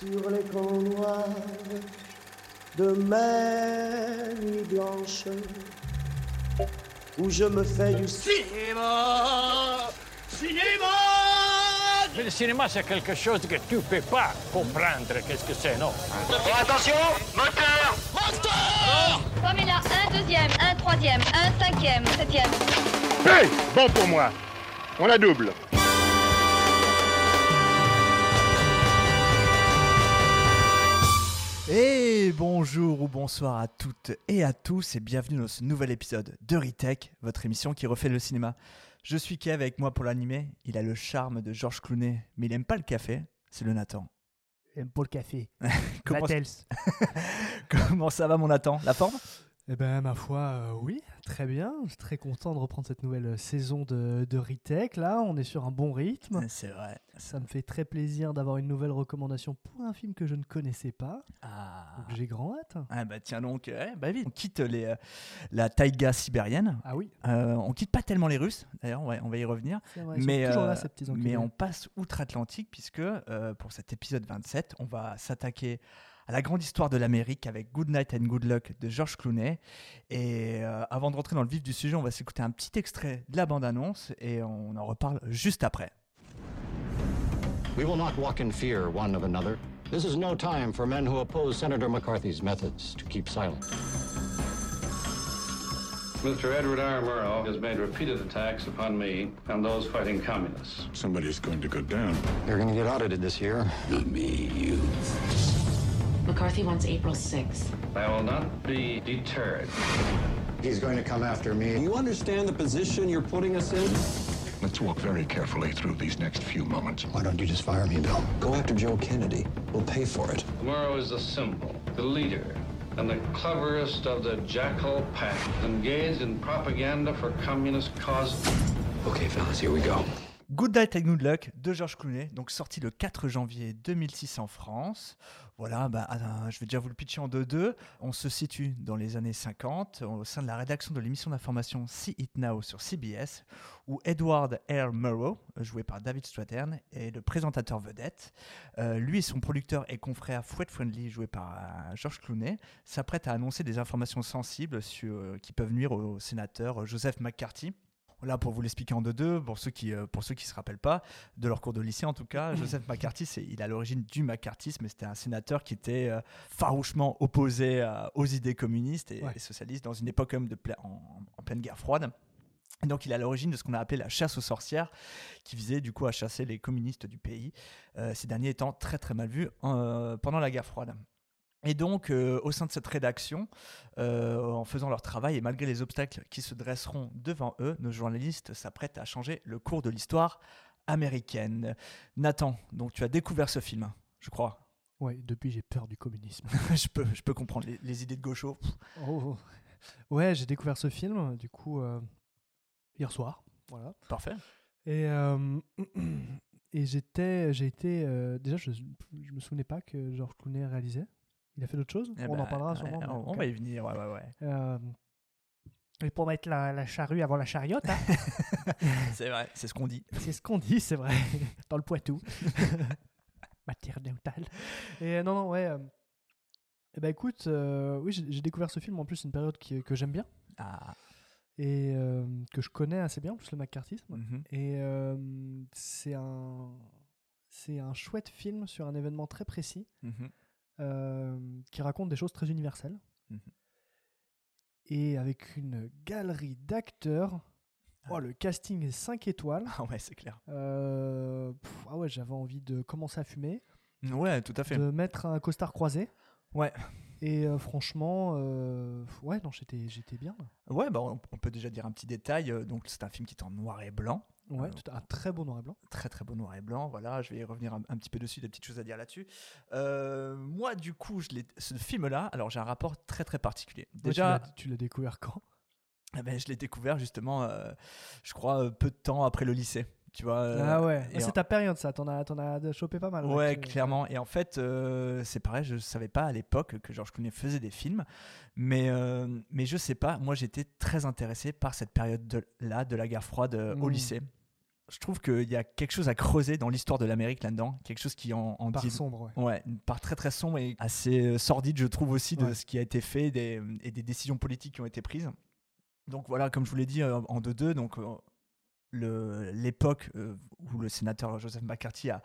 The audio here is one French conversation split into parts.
sur les camps noirs de mes nuits blanches où je me fais du Cinéma Cinéma Mais le cinéma, c'est quelque chose que tu peux pas comprendre. Qu'est-ce que c'est, non? Attention Moteur Moteur Comme il a un deuxième, un troisième, un cinquième, septième. Hey Bon pour moi. On la double. Et bonjour ou bonsoir à toutes et à tous et bienvenue dans ce nouvel épisode de Retech, votre émission qui refait le cinéma. Je suis Kev avec moi pour l'animer. Il a le charme de Georges Clooney, mais il aime pas le café. C'est le Nathan. J'aime pas le café. Comment, comment ça va mon Nathan? La forme? Eh ben, ma foi, euh, oui, très bien. Je suis très content de reprendre cette nouvelle saison de, de Retech. Là, on est sur un bon rythme. C'est vrai. Ça me fait très plaisir d'avoir une nouvelle recommandation pour un film que je ne connaissais pas. Ah. J'ai grand hâte. Ah bah tiens donc, eh, bah vite, on quitte les, euh, la taïga sibérienne. Ah oui, Euh, on quitte pas tellement les Russes, d'ailleurs, ouais, on va y revenir. vrai. Mais, euh, là, ces petits mais on passe outre-Atlantique puisque euh, pour cet épisode 27, on va s'attaquer à la grande histoire de l'Amérique avec Good Night and Good Luck de George Clooney. Et euh, avant de rentrer dans le vif du sujet, on va s'écouter un petit extrait de la bande-annonce et on en reparle juste après. We will not walk in fear one of another. This is no time for men who oppose Senator McCarthy's methods to keep silent. Mr. Edward R. Murrow has made repeated attacks upon me and those fighting communists. Somebody's going to go down. You're going to get audited this year. Not me, you. McCarthy wants April 6th. I will not be deterred. He's going to come after me. You understand the position you're putting us in? Let's walk very carefully through these next few moments. Why don't you just fire me, Bill? Go after Joe Kennedy. We'll pay for it. Murrow is the symbol, the leader, and the cleverest of the jackal pack engaged in propaganda for communist causes. Okay, fellas, here we go. Good Night and Good Luck de George Clooney, donc sorti le 4 janvier 2006 en France. Voilà, bah, ah, je vais déjà vous le pitcher en 2-2. On se situe dans les années 50 au sein de la rédaction de l'émission d'information See It Now sur CBS, où Edward R. Murrow, joué par David Strathairn, est le présentateur vedette. Euh, lui et son producteur et confrère Fred Friendly, joué par euh, George Clooney, s'apprêtent à annoncer des informations sensibles sur, euh, qui peuvent nuire au sénateur Joseph McCarthy. Là, pour vous l'expliquer en deux-deux, pour ceux qui euh, pour ceux qui se rappellent pas de leur cours de lycée en tout cas, Joseph McCarthy, il est à l'origine du McCarthyisme, mais c'était un sénateur qui était euh, farouchement opposé à- aux idées communistes et, Ouais. et socialistes dans une époque même de en, en pleine guerre froide. Et donc, il est à l'origine de ce qu'on a appelé la chasse aux sorcières, qui visait du coup à chasser les communistes du pays, euh, ces derniers étant très très mal vus euh, pendant la guerre froide. Et donc, euh, au sein de cette rédaction, euh, en faisant leur travail et malgré les obstacles qui se dresseront devant eux, nos journalistes s'apprêtent à changer le cours de l'histoire américaine. Nathan, donc tu as découvert ce film, je crois. Ouais, depuis, j'ai peur du communisme. je, peux, je peux comprendre les, les idées de gaucho. Oh. Ouais, j'ai découvert ce film, du coup, euh, hier soir. Voilà. Parfait. Et, et j'étais, j'ai été. déjà, je, je me souvenais pas que George Clooney réalisait. Il a fait d'autres choses? Eh On ben, en parlera ouais, sûrement. mais on, va y venir, ouais, ouais, ouais. Euh, et pour mettre la, la charrue avant la chariote, hein, c'est vrai, c'est ce qu'on dit. c'est ce qu'on dit, c'est vrai, dans le Poitou. Matière neutrale. Et non, non, ouais. euh, eh ben écoute, euh, oui, j'ai découvert ce film en plus, c'est une période qui- que j'aime bien Ah, et euh, que je connais assez bien, en plus le macartisme. mhm. Et euh, c'est un, c'est un chouette film sur un événement très précis Mhm. Euh, qui raconte des choses très universelles. Mhm. Et avec une galerie d'acteurs. Oh, le casting est 5 étoiles. Ah ouais, c'est clair. Euh, pff, ah ouais, j'avais envie de commencer à fumer, Ouais, tout à fait. de mettre un costard croisé. Ouais. Et euh, franchement, euh, ouais, non, j'étais, j'étais bien. là. Ouais, bah, on, on peut déjà dire un petit détail. Donc, c'est un film qui est en noir et blanc. Ouais, tout- un très beau noir et blanc. Très très beau noir et blanc, voilà, je vais y revenir un, un petit peu dessus, des petites choses à dire là-dessus. Euh, moi du coup, je ce film-là, alors j'ai un rapport très très particulier. Déjà, tu l'as découvert quand? Eh ben, je l'ai découvert justement, euh, je crois, euh, peu de temps après le lycée. Tu vois, Ah ouais, et Ah, c'est en- ta période ça, t'en as, t'en as chopé pas mal. Ouais, clairement. Et en fait, euh, c'est pareil, je savais pas à l'époque que Georges Clooney faisait des films, mais, euh, mais je sais pas, moi j'étais très intéressé par cette période-là de la guerre froide euh, au Mm. lycée. Je trouve qu'il y a quelque chose à creuser dans l'histoire de l'Amérique là-dedans, quelque chose qui en, en Part dit- sombre, ouais. Ouais, une part très très sombre et assez euh, sordide, je trouve aussi, de Ouais. ce qui a été fait des- et des décisions politiques qui ont été prises. Donc voilà, comme je vous l'ai dit euh, en 2-2, donc euh, l'époque où le sénateur Joseph McCarthy a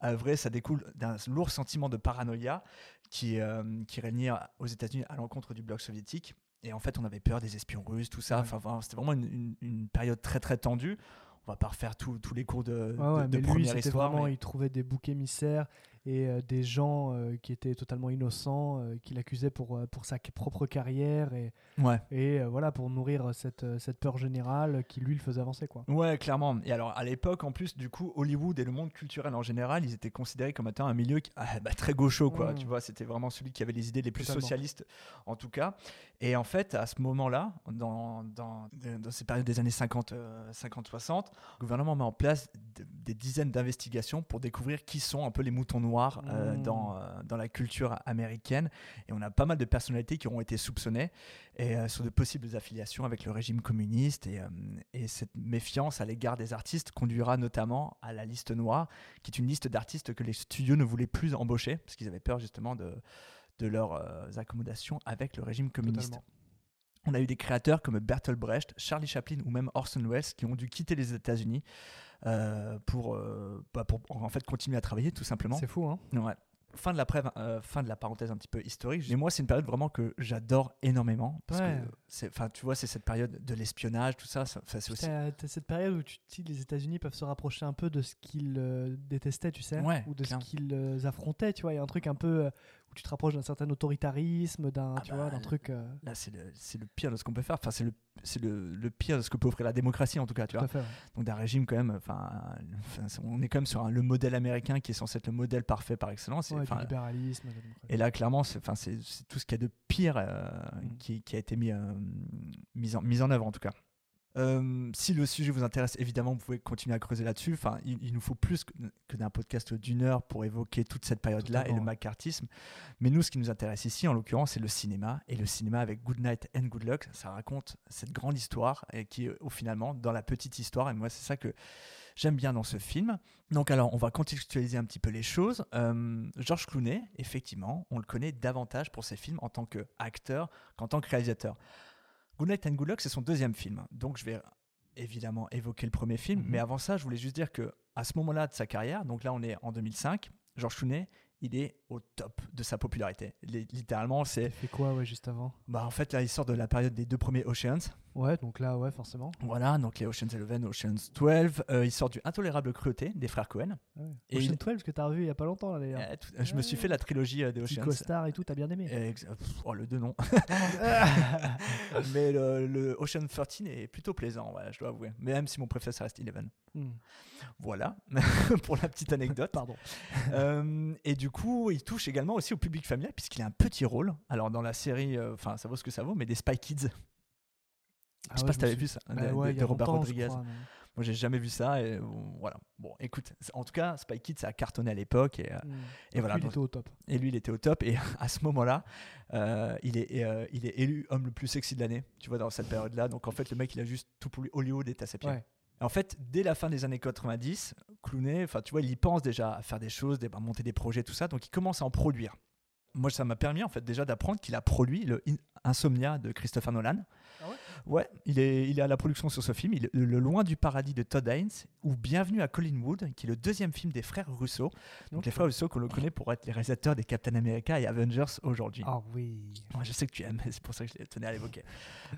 a œuvré, ça découle d'un lourd sentiment de paranoïa qui, euh, qui régnait aux États-Unis à l'encontre du bloc soviétique. Et en fait, on avait peur des espions russes, tout ça. Enfin, c'était vraiment une, une- une période très très tendue. On va pas refaire tous tous les cours de, Ouais, ouais, de, de mais première histoire. vraiment, mais- il trouvait des boucs émissaires et euh, des gens euh, qui étaient totalement innocents, euh, qu'il accusait pour, pour sa propre carrière et, Ouais. et voilà, pour nourrir cette, cette peur générale qui lui le faisait avancer. Quoi. Ouais, clairement. Et alors, à l'époque, en plus, du coup, Hollywood et le monde culturel en général, ils étaient considérés comme étant un milieu qui- ah, bah, très gaucho, quoi. Mm. Tu vois, c'était vraiment celui qui avait les idées les plus Totalement. socialistes, en tout cas. Et en fait, à ce moment-là, dans, dans, dans ces périodes des années 50, euh, 50-60, le gouvernement met en place des dizaines d'investigations pour découvrir qui sont un peu les moutons noirs euh, Mm. dans, euh, dans la culture américaine. Et on a pas mal de personnalités qui ont été soupçonnées et euh, sur de possibles affiliations avec le régime communiste. Et, et cette méfiance à l'égard des artistes conduira notamment à la liste noire, qui est une liste d'artistes que les studios ne voulaient plus embaucher, parce qu'ils avaient peur justement de, de leurs accommodations avec le régime communiste. Totalement. On a eu des créateurs comme Bertolt Brecht, Charlie Chaplin ou même Orson Welles qui ont dû quitter les États-Unis euh, pour, euh, bah, pour en fait continuer à travailler tout simplement. C'est fou, hein Ouais. Fin de, la preuve, euh, fin de la parenthèse un petit peu historique. Mais moi, c'est une période vraiment que j'adore énormément. Parce Ouais. que, c'est- enfin, tu vois, c'est cette période de l'espionnage, tout ça. c'est aussi. Cette période où tu te dis les États-Unis peuvent se rapprocher un peu de ce qu'ils détestaient, tu sais, Ouais, ou de ce qu'ils affrontaient, tu vois. Il y a un truc un peu tu te rapproches d'un certain autoritarisme, d'un, Ah tu bah, vois, d'un truc. euh, Là, c'est le, le pire de ce qu'on peut faire. Enfin, c'est le, le, le pire de ce que peut offrir la démocratie, en tout cas. Tu Tout vois. fait, ouais. Donc, d'un régime, quand même. Enfin, on est quand même sur un- le modèle américain qui est censé être le modèle parfait par excellence. Et, ouais, enfin, libéralisme. Et là, clairement, c'est tout ce qu'il y a de pire euh, Mm. qui, qui a été mis, euh, mis, en, mis en œuvre, en tout cas. Euh, si le sujet vous intéresse, évidemment, vous pouvez continuer à creuser là-dessus. Enfin, il, il nous faut plus que, que d'un podcast d'une heure pour évoquer toute cette période-là et le macartisme. Mais nous, ce qui nous intéresse ici, en l'occurrence, c'est le cinéma. Et le cinéma avec Good Night and Good Luck, ça raconte cette grande histoire et qui est au finalement dans la petite histoire. Et moi, c'est ça que j'aime bien dans ce film. Donc alors, on va contextualiser un petit peu les choses. Euh, George Clooney, effectivement, on le connaît davantage pour ses films en tant qu'acteur qu'en tant que réalisateur. Good Night and Good Luck, c'est son deuxième film. Donc je vais évidemment évoquer le premier film. Mhm. Mais avant ça, je voulais juste dire que à ce moment-là de sa carrière, donc là on est en 2005, George Clooney, il est au top de sa popularité. Li- Littéralement, c'est... Il fait quoi, ouais, juste avant? Bah, en fait, là, il sort de la période des deux premiers Oceans. Ouais, donc là, ouais, forcément. Voilà, donc les Oceans 11, Oceans 12. Euh, il sort du Intolérable Cruauté des frères Cohen. Ouais. Et Ocean il- 12 que t'as revu il y a pas longtemps, là, d'ailleurs. Euh, tout- je me suis fait la trilogie euh, des Oceans. costard et tout, t'as bien aimé. Oh, le 2 non. Mais le, le Ocean 13 est plutôt plaisant, ouais, je dois avouer. Mais même si mon préféré, ça reste 11. Hmm. Voilà, pour la petite anecdote. Pardon. Euh, et du coup, il touche également aussi au public familial, puisqu'il a un petit rôle. Alors, dans la série, euh, enfin, ça vaut ce que ça vaut, mais des Spy Kids. Ah je sais ouais, pas si t'avais suis- vu ça, Bah de, ouais, Robert Rodriguez. crois, Moi, j'ai jamais vu ça, et voilà. Bon, écoute, en tout cas, Spy Kids, ça a cartonné à l'époque, et, Hmm. et voilà. lui, il était au top. Et lui, il était au top. Et à ce moment-là, euh, il, est, euh, il est élu homme le plus sexy de l'année, tu vois, dans cette période-là. Donc en fait, le mec, il a juste tout pour lui. Hollywood est à ses pieds. Ouais. En fait, dès la fin des années 90, Clooney, enfin, tu vois, il y pense déjà à faire des choses, à monter des projets, tout ça. Donc il commence à en produire. Moi, ça m'a permis en fait déjà d'apprendre qu'il a produit le In- Insomnia de Christopher Nolan. Ah ouais? Ouais, il est, il est à la production sur ce film, il, le Loin du paradis de Todd Haynes, ou Bienvenue à Collinwood, qui est le deuxième film des frères Russo. Donc les frères Russo qu'on le connaît pour être les réalisateurs des Captain America et Avengers aujourd'hui. Ah oui. Ouais, je sais que tu aimes, c'est pour ça que je tenais à l'évoquer.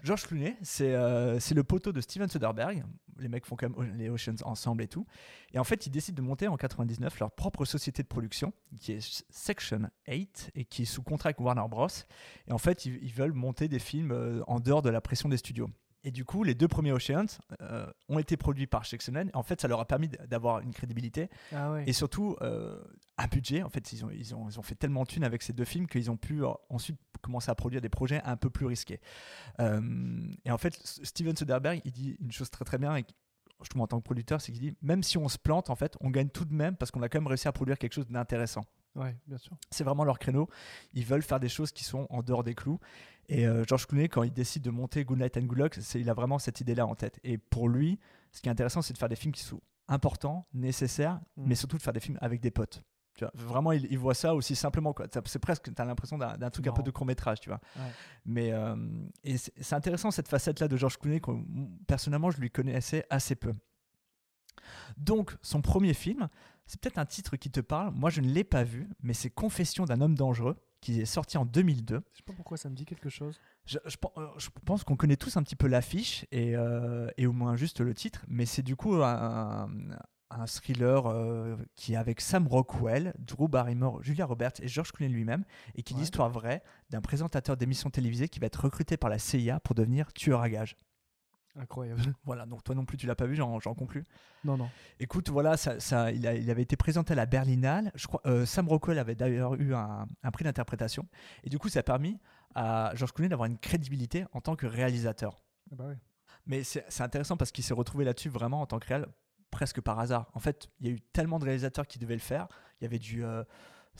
George Clooney, c'est euh, le poteau de Steven Soderbergh. Les mecs font quand même les Oceans ensemble et tout. Et en fait, ils décident de monter en 99 leur propre société de production, qui est Section 8, et qui est sous contrat avec Warner Bros. Et en fait, ils, ils veulent monter des films euh, en dehors de la pression des studios. Et du coup, les deux premiers Oceans euh, ont été produits par 8. En fait, ça leur a permis d'avoir une crédibilité Ah ouais. et surtout euh, un budget. En fait, ils ont, ils, ont, ils ont fait tellement de thunes avec ces deux films qu'ils ont pu euh, ensuite commencer à produire des projets un peu plus risqués. Et en fait, Steven Soderbergh, il dit une chose très très bien, et je trouve en tant que producteur, c'est qu'il dit même si on se plante, en fait, on gagne tout de même parce qu'on a quand même réussi à produire quelque chose d'intéressant. Ouais, bien sûr. C'est vraiment leur créneau. Ils veulent faire des choses qui sont en dehors des clous. Et euh, George Clooney, quand il décide de monter Good Night and Good Luck, il a vraiment cette idée-là en tête. Et pour lui, ce qui est intéressant, c'est de faire des films qui sont important, nécessaire, Mm. mais surtout de faire des films avec des potes. Tu vois, vraiment, il, il voit ça aussi simplement. C'est presque, tu as l'impression d'un truc un peu de court métrage, tu vois. Ouais. Mais euh, et c'est intéressant cette facette-là de George Clooney. que, personnellement, je lui connaissais assez peu. Donc, son premier film, c'est peut-être un titre qui te parle. Moi, je ne l'ai pas vu, mais c'est Confession d'un homme dangereux, qui est sorti en 2002. Je sais pas pourquoi ça me dit quelque chose. Je, euh, je pense qu'on connaît tous un petit peu l'affiche et, euh, et au moins juste le titre, mais c'est du coup un, un thriller euh, qui est avec Sam Rockwell, Drew Barrymore, Julia Roberts et George Clooney lui-même, et qui est Ouais. l'histoire vraie d'un présentateur d'émissions télévisées qui va être recruté par la CIA pour devenir tueur à gages. Incroyable. Voilà, donc toi non plus tu l'as pas vu, j'en conclus. Non, non. Écoute, voilà, ça, ça- il, a- il avait été présenté à la Berlinale. Je crois, euh, Sam Rockwell avait d'ailleurs eu un, un prix d'interprétation. Et du coup, ça a permis à George Clooney d'avoir une crédibilité en tant que réalisateur. Ah bah ouais. Mais c'est c'est intéressant parce qu'il s'est retrouvé là-dessus vraiment en tant que réel, presque par hasard. En fait, il y a eu tellement de réalisateurs qui devaient le faire. Il y avait du euh,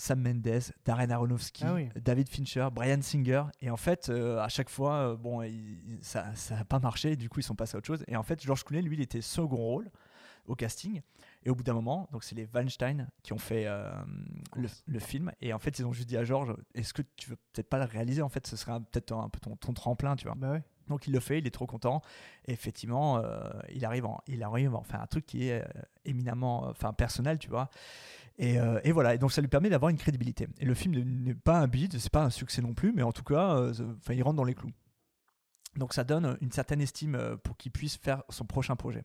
Sam Mendes, Darren Aronofsky, Ah oui. David Fincher, Brian Singer. Et en fait, euh, à chaque fois, euh, bon, il- ça n'a pas marché. Du coup, ils sont passés à autre chose. Et en fait, George Clooney, lui, il était second rôle au casting. Et au bout d'un moment, donc c'est les Weinstein qui ont fait euh, le, le film. Et en fait, ils ont juste dit à George, est-ce que tu veux peut-être pas le réaliser? En fait, ce serait un- peut-être un peu ton, ton tremplin, tu vois. Bah ouais. Donc il le fait, il est trop content. Et effectivement, euh, il arrive, en, il arrive en faire un truc qui est euh, éminemment, euh, enfin personnel, tu vois. Et, et voilà. Et donc ça lui permet d'avoir une crédibilité. Et le film n'est pas un bide, c'est pas un succès non plus, mais en tout cas, enfin il rentre dans les clous. Donc ça donne une certaine estime pour qu'il puisse faire son prochain projet.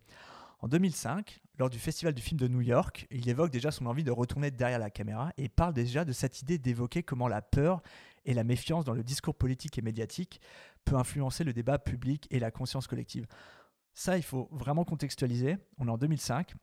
En 2005, lors du Festival du film de New York, il évoque déjà son envie de retourner derrière la caméra et parle déjà de cette idée d'évoquer comment la peur et la méfiance dans le discours politique et médiatique peut influencer le débat public et la conscience collective. Ça, il faut vraiment contextualiser. On est en 2005.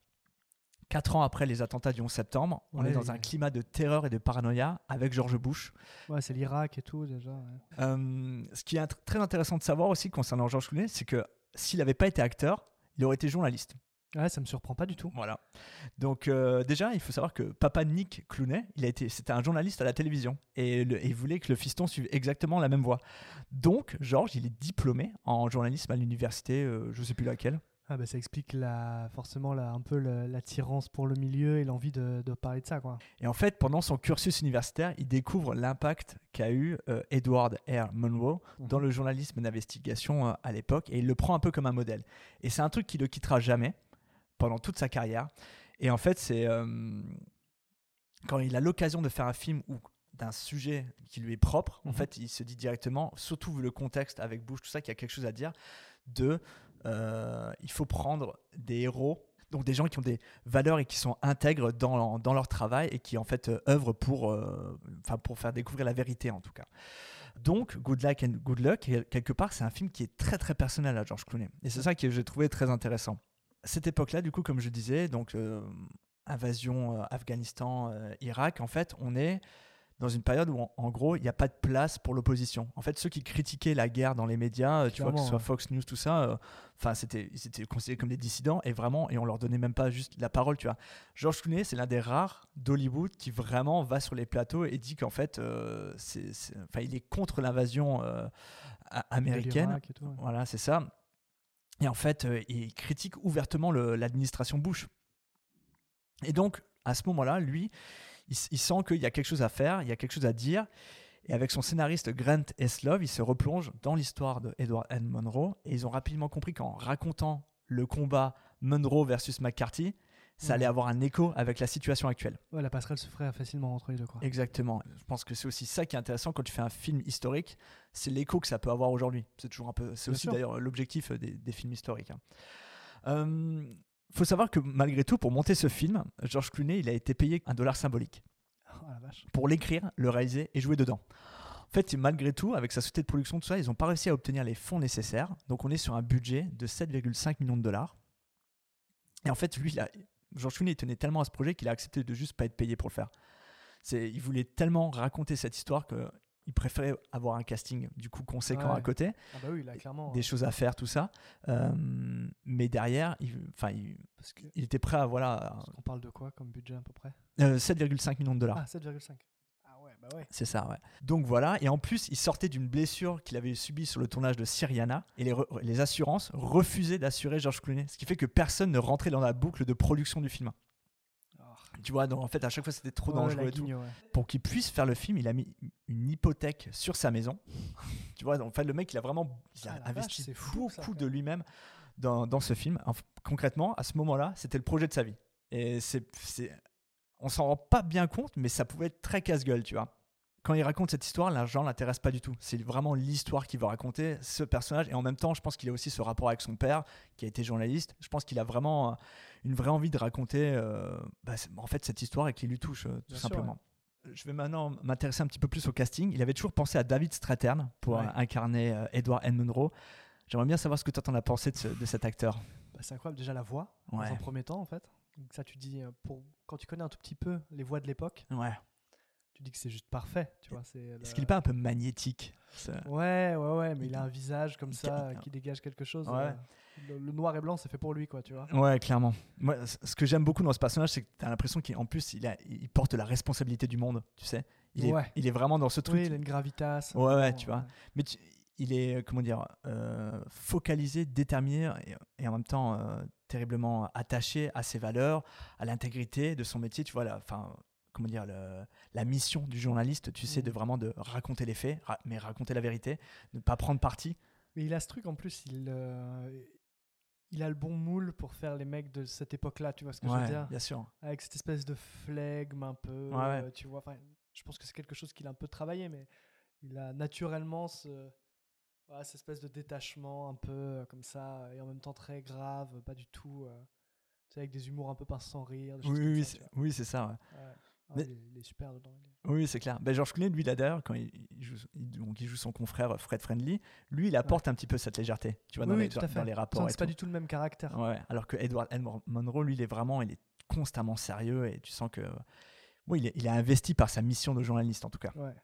Quatre ans après les attentats du 11 septembre, on Ouais, est dans un climat de terreur et de paranoïa avec George Bush. Ouais, c'est l'Irak et tout déjà. ouais. Euh, ce qui est très intéressant de savoir aussi concernant George Clooney, c'est que s'il n'avait pas été acteur, il aurait été journaliste. Ouais, ça me surprend pas du tout. Voilà. Donc euh, déjà, il faut savoir que papa Nick Clooney, il a été, c'était un journaliste à la télévision et, le- et il voulait que le fiston suive exactement la même voie. Donc George, il est diplômé en journalisme à l'université, euh, je sais plus laquelle. Ah bah ça explique la, forcément la, un peu l'attirance pour le milieu et l'envie de, de parler de ça quoi. Et en fait, pendant son cursus universitaire, il découvre l'impact qu'a eu euh, Edward R. Monroe dans le journalisme d'investigation euh, à l'époque, et il le prend un peu comme un modèle. Et c'est un truc qui le quittera jamais pendant toute sa carrière. Et en fait, c'est euh, quand il a l'occasion de faire un film ou d'un sujet qui lui est propre, en Mhm. fait, il se dit directement, surtout vu le contexte avec Bush, tout ça, qu'il y a quelque chose à dire, de euh, il faut prendre des héros, donc des gens qui ont des valeurs et qui sont intègres dans, dans leur travail et qui en fait euh, œuvrent pour, euh, pour faire découvrir la vérité en tout cas. Donc, Good Luck and Good Luck, quelque part, c'est un film qui est très très personnel à George Clooney. Et c'est ça que j'ai trouvé très intéressant. Cette époque-là, du coup, comme je disais, donc euh, invasion euh, Afghanistan, euh, Irak, en fait, on est dans une période où, en, en gros, il n'y a pas de place pour l'opposition. En fait, ceux qui critiquaient la guerre dans les médias, tu vois, que ce soit Fox News, tout ça, enfin, c'était, ils étaient considérés comme des dissidents et vraiment, et on leur donnait même pas juste la parole, tu vois. George Clooney, c'est l'un des rares d'Hollywood qui vraiment va sur les plateaux et dit qu'en fait, c'est, il est contre l'invasion a- américaine. et tout, ouais. Voilà, c'est ça. Et en fait, euh, il critique ouvertement l'administration Bush. Et donc, à ce moment-là, lui, il sent qu'il y a quelque chose à faire, il y a quelque chose à dire. Et avec son scénariste Grant Eslov, il se replonge dans l'histoire de Edward N. Monroe. Et ils ont rapidement compris qu'en racontant le combat Monroe versus McCarthy, ça allait Mhm. avoir un écho avec la situation actuelle. Ouais, la passerelle se ferait facilement entre les deux quoi. Exactement. Je pense que c'est aussi ça qui est intéressant quand tu fais un film historique, c'est l'écho que ça peut avoir aujourd'hui. C'est toujours un peu, c'est aussi d'ailleurs l'objectif des, des films historiques. Il faut savoir que malgré tout, pour monter ce film, George Clooney, il a été payé un dollar symbolique Oh la vache. pour l'écrire, le réaliser et jouer dedans. En fait, malgré tout, avec sa société de production, tout ça, ils n'ont pas réussi à obtenir les fonds nécessaires. Donc, on est sur un budget de 7,5 millions de dollars. Et en fait, lui, il a- George Clooney il tenait tellement à ce projet qu'il a accepté de juste pas être payé pour le faire. C'est, il voulait tellement raconter cette histoire qu'il préférait avoir un casting du coup conséquent Ouais. à côté, Ah bah oui, là clairement. des choses à faire, tout ça. Euh, mais derrière, il, il, Parce que il était prêt à voilà on parle de quoi comme budget à peu près? euh, 7,5 millions de dollars. Ah 7,5. Ah bah ouais. C'est ça, ouais. Donc voilà, et en plus, il sortait d'une blessure qu'il avait subie sur le tournage de Syriana, et les, assurances refusaient d'assurer George Clooney, ce qui fait que personne ne rentrait dans la boucle de production du film. Tu vois, donc en fait, à chaque fois, c'était trop Oh. Ouais, dangereux et tout. guigne, ouais. Pour qu'il puisse faire le film, il a mis une hypothèque sur sa maison. tu vois, donc, en fait, le mec, il a vraiment il a Ah, investi vache, fou, beaucoup de lui-même dans, dans ce film. Concrètement, à ce moment-là, c'était le projet de sa vie. Et c'est, c'est, on s'en rend pas bien compte, mais ça pouvait être très casse-gueule, tu vois. Quand il raconte cette histoire, l'argent l'intéresse pas du tout. C'est vraiment l'histoire qu'il veut raconter, ce personnage. Et en même temps, je pense qu'il a aussi ce rapport avec son père, qui a été journaliste. Je pense qu'il a vraiment euh, une vraie envie de raconter, euh, bah, en fait, cette histoire et qui lui touche, euh, tout Bien sûr, simplement. Je vais maintenant m'intéresser un petit peu plus au casting. Il avait toujours pensé à David Strathairn pour Ouais. incarner euh, Edward N. Monroe. J'aimerais bien savoir ce que toi t'en as pensé de, ce- de cet acteur. Bah, c'est incroyable déjà la voix Ouais. dans un premier temps en fait. Ça tu dis euh, pour quand tu connais un tout petit peu les voix de l'époque, Ouais. tu dis que c'est juste parfait, tu vois, c'est Est-ce le- qu'il est pas un peu magnétique ça? Ouais, ouais ouais, mais il a un visage comme ça qui dégage quelque chose. Ouais. euh, le, le noir et blanc, c'est fait pour lui quoi, tu vois. Ouais, clairement. Moi, ce que j'aime beaucoup dans ce personnage, c'est que tu as l'impression qu'en plus, il, a, il porte la responsabilité du monde, tu sais. Il, est, il est vraiment dans ce truc. Oui, il a une gravitas. Ouais, ouais, tu vois. Mais tu- il est, euh, comment dire, euh, focalisé, déterminé et, et en même temps euh, terriblement attaché à ses valeurs, à l'intégrité de son métier. Tu vois, la, enfin, comment dire, le- la mission du journaliste, tu sais, de Mm. vraiment de raconter les faits, ra- mais raconter la vérité, ne pas prendre parti. Mais il a ce truc en plus, il, euh, il a le bon moule pour faire les mecs de cette époque-là, tu vois ce que je veux dire? bien sûr. Avec cette espèce de flegme un peu, Ouais, ouais. euh, tu vois. Je pense que c'est quelque chose qu'il a un peu travaillé, mais il a naturellement ce, voilà, cette espèce de détachement un peu euh, comme ça, et en même temps très grave, pas du tout. euh, avec des humours un peu pince sans rire. des Oui, oui, c'est- oui, ça. ouais. Ouais. Ah, Mais- il, est, super dedans. est- Oui, c'est clair. Ben, George Clooney, lui, là d'ailleurs, quand il, joue, il- donc, il joue son confrère Fred Friendly, lui, il apporte un petit peu cette légèreté, tu vois, Oui, dans, oui, les, tout à dans- fait. dans les rapports. C'est pas tout. du tout le même caractère. Ouais, alors que Edward N. Monroe, lui, il est vraiment, il est constamment sérieux et tu sens que, oui, il est, il est investi par sa mission de journaliste en tout cas. Ouais.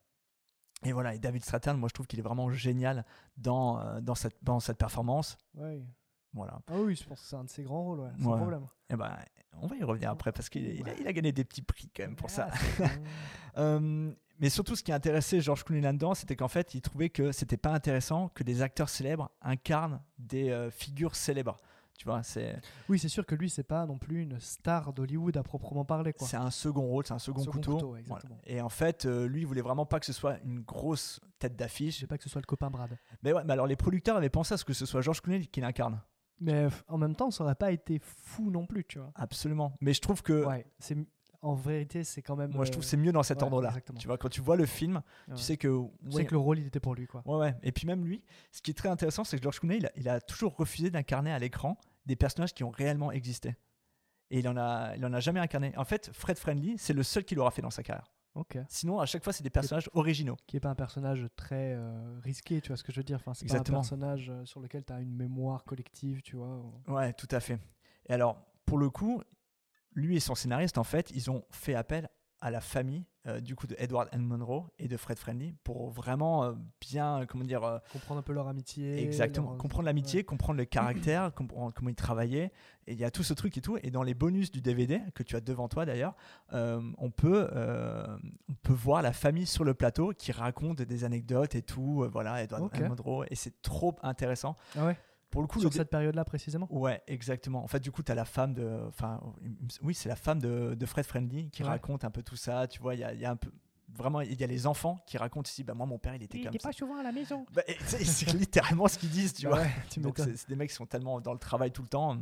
Et voilà, et David Strathairn, moi, je trouve qu'il est vraiment génial dans, euh, dans, cette, dans cette performance. Ouais. Voilà. Ah oui, je pense que c'est un de ses grands rôles, ouais, sans Ouais. problème. Et ben, on va y revenir après parce qu'il il a, il a gagné des petits prix quand même pour ça. Ah, bon. Euh, mais surtout, ce qui intéressait George Clooney là-dedans, c'était qu'en fait, il trouvait que c'était pas intéressant que des acteurs célèbres incarnent des euh, figures célèbres. Tu vois, c'est Oui, c'est sûr que lui, c'est pas non plus une star d'Hollywood à proprement parler. C'est un second rôle, c'est un second, Second couteau. couteau, Voilà. exactement. Et en fait, euh, lui, il voulait vraiment pas que ce soit une grosse tête d'affiche. Je sais pas que ce soit le copain Brad. Mais ouais, mais alors les producteurs avaient pensé à ce que ce soit George Clooney qui l'incarne. Mais en même temps, ça aurait pas été fou non plus, tu vois. Absolument. Mais je trouve que Ouais, c'est en vérité, c'est quand même. moi, je trouve euh, que c'est mieux dans cet ouais, ordre-là. Tu vois, quand tu vois le film, Ouais. tu sais que Tu sais ouais, que le rôle, il était pour lui, quoi. Ouais, ouais. Et puis même lui, ce qui est très intéressant, c'est que George Clooney, il a, il a toujours refusé d'incarner à l'écran des personnages qui ont réellement existé. Et il en a, il en a jamais incarné. En fait, Fred Friendly, c'est le seul qui l'aura fait dans sa carrière. Ok. Sinon, à chaque fois, c'est des personnages originaux. Qui est pas un personnage très euh, risqué, tu vois ce que je veux dire. Enfin, c'est pas un personnage euh, sur lequel tu as une mémoire collective, tu vois. ou- Ouais, tout à fait. Et alors, pour le coup, lui et son scénariste, en fait, ils ont fait appel à la famille euh, du coup de Edward N. Monroe et de Fred Friendly pour vraiment euh, bien, comment dire, euh, Comprendre un peu leur amitié. Exactement, leur- comprendre l'amitié, ouais. comprendre le caractère, comprendre comment ils travaillaient. Et il y a tout ce truc et tout. Et dans les bonus du DVD, que tu as devant toi d'ailleurs, on, peut, on peut voir la famille sur le plateau qui raconte des anecdotes et tout. voilà, Edward Ok. N. Monroe. Et c'est trop intéressant. Ah ouais? Pour le coup, Sur le cette période-là précisément Ouais, exactement. En fait, du coup, tu as la femme de. Enfin, il oui, c'est la femme de, de Fred Friendly qui Ouais. raconte un peu tout ça. Tu vois, il y a, il y a un peu. Vraiment, il y a les enfants qui racontent ici. Bah, moi, mon père, il était comme ça. souvent à la maison. Bah, c'est littéralement ce qu'ils disent, tu Bah vois. ouais, tu Donc, c'est des mecs qui sont tellement dans le travail tout le temps.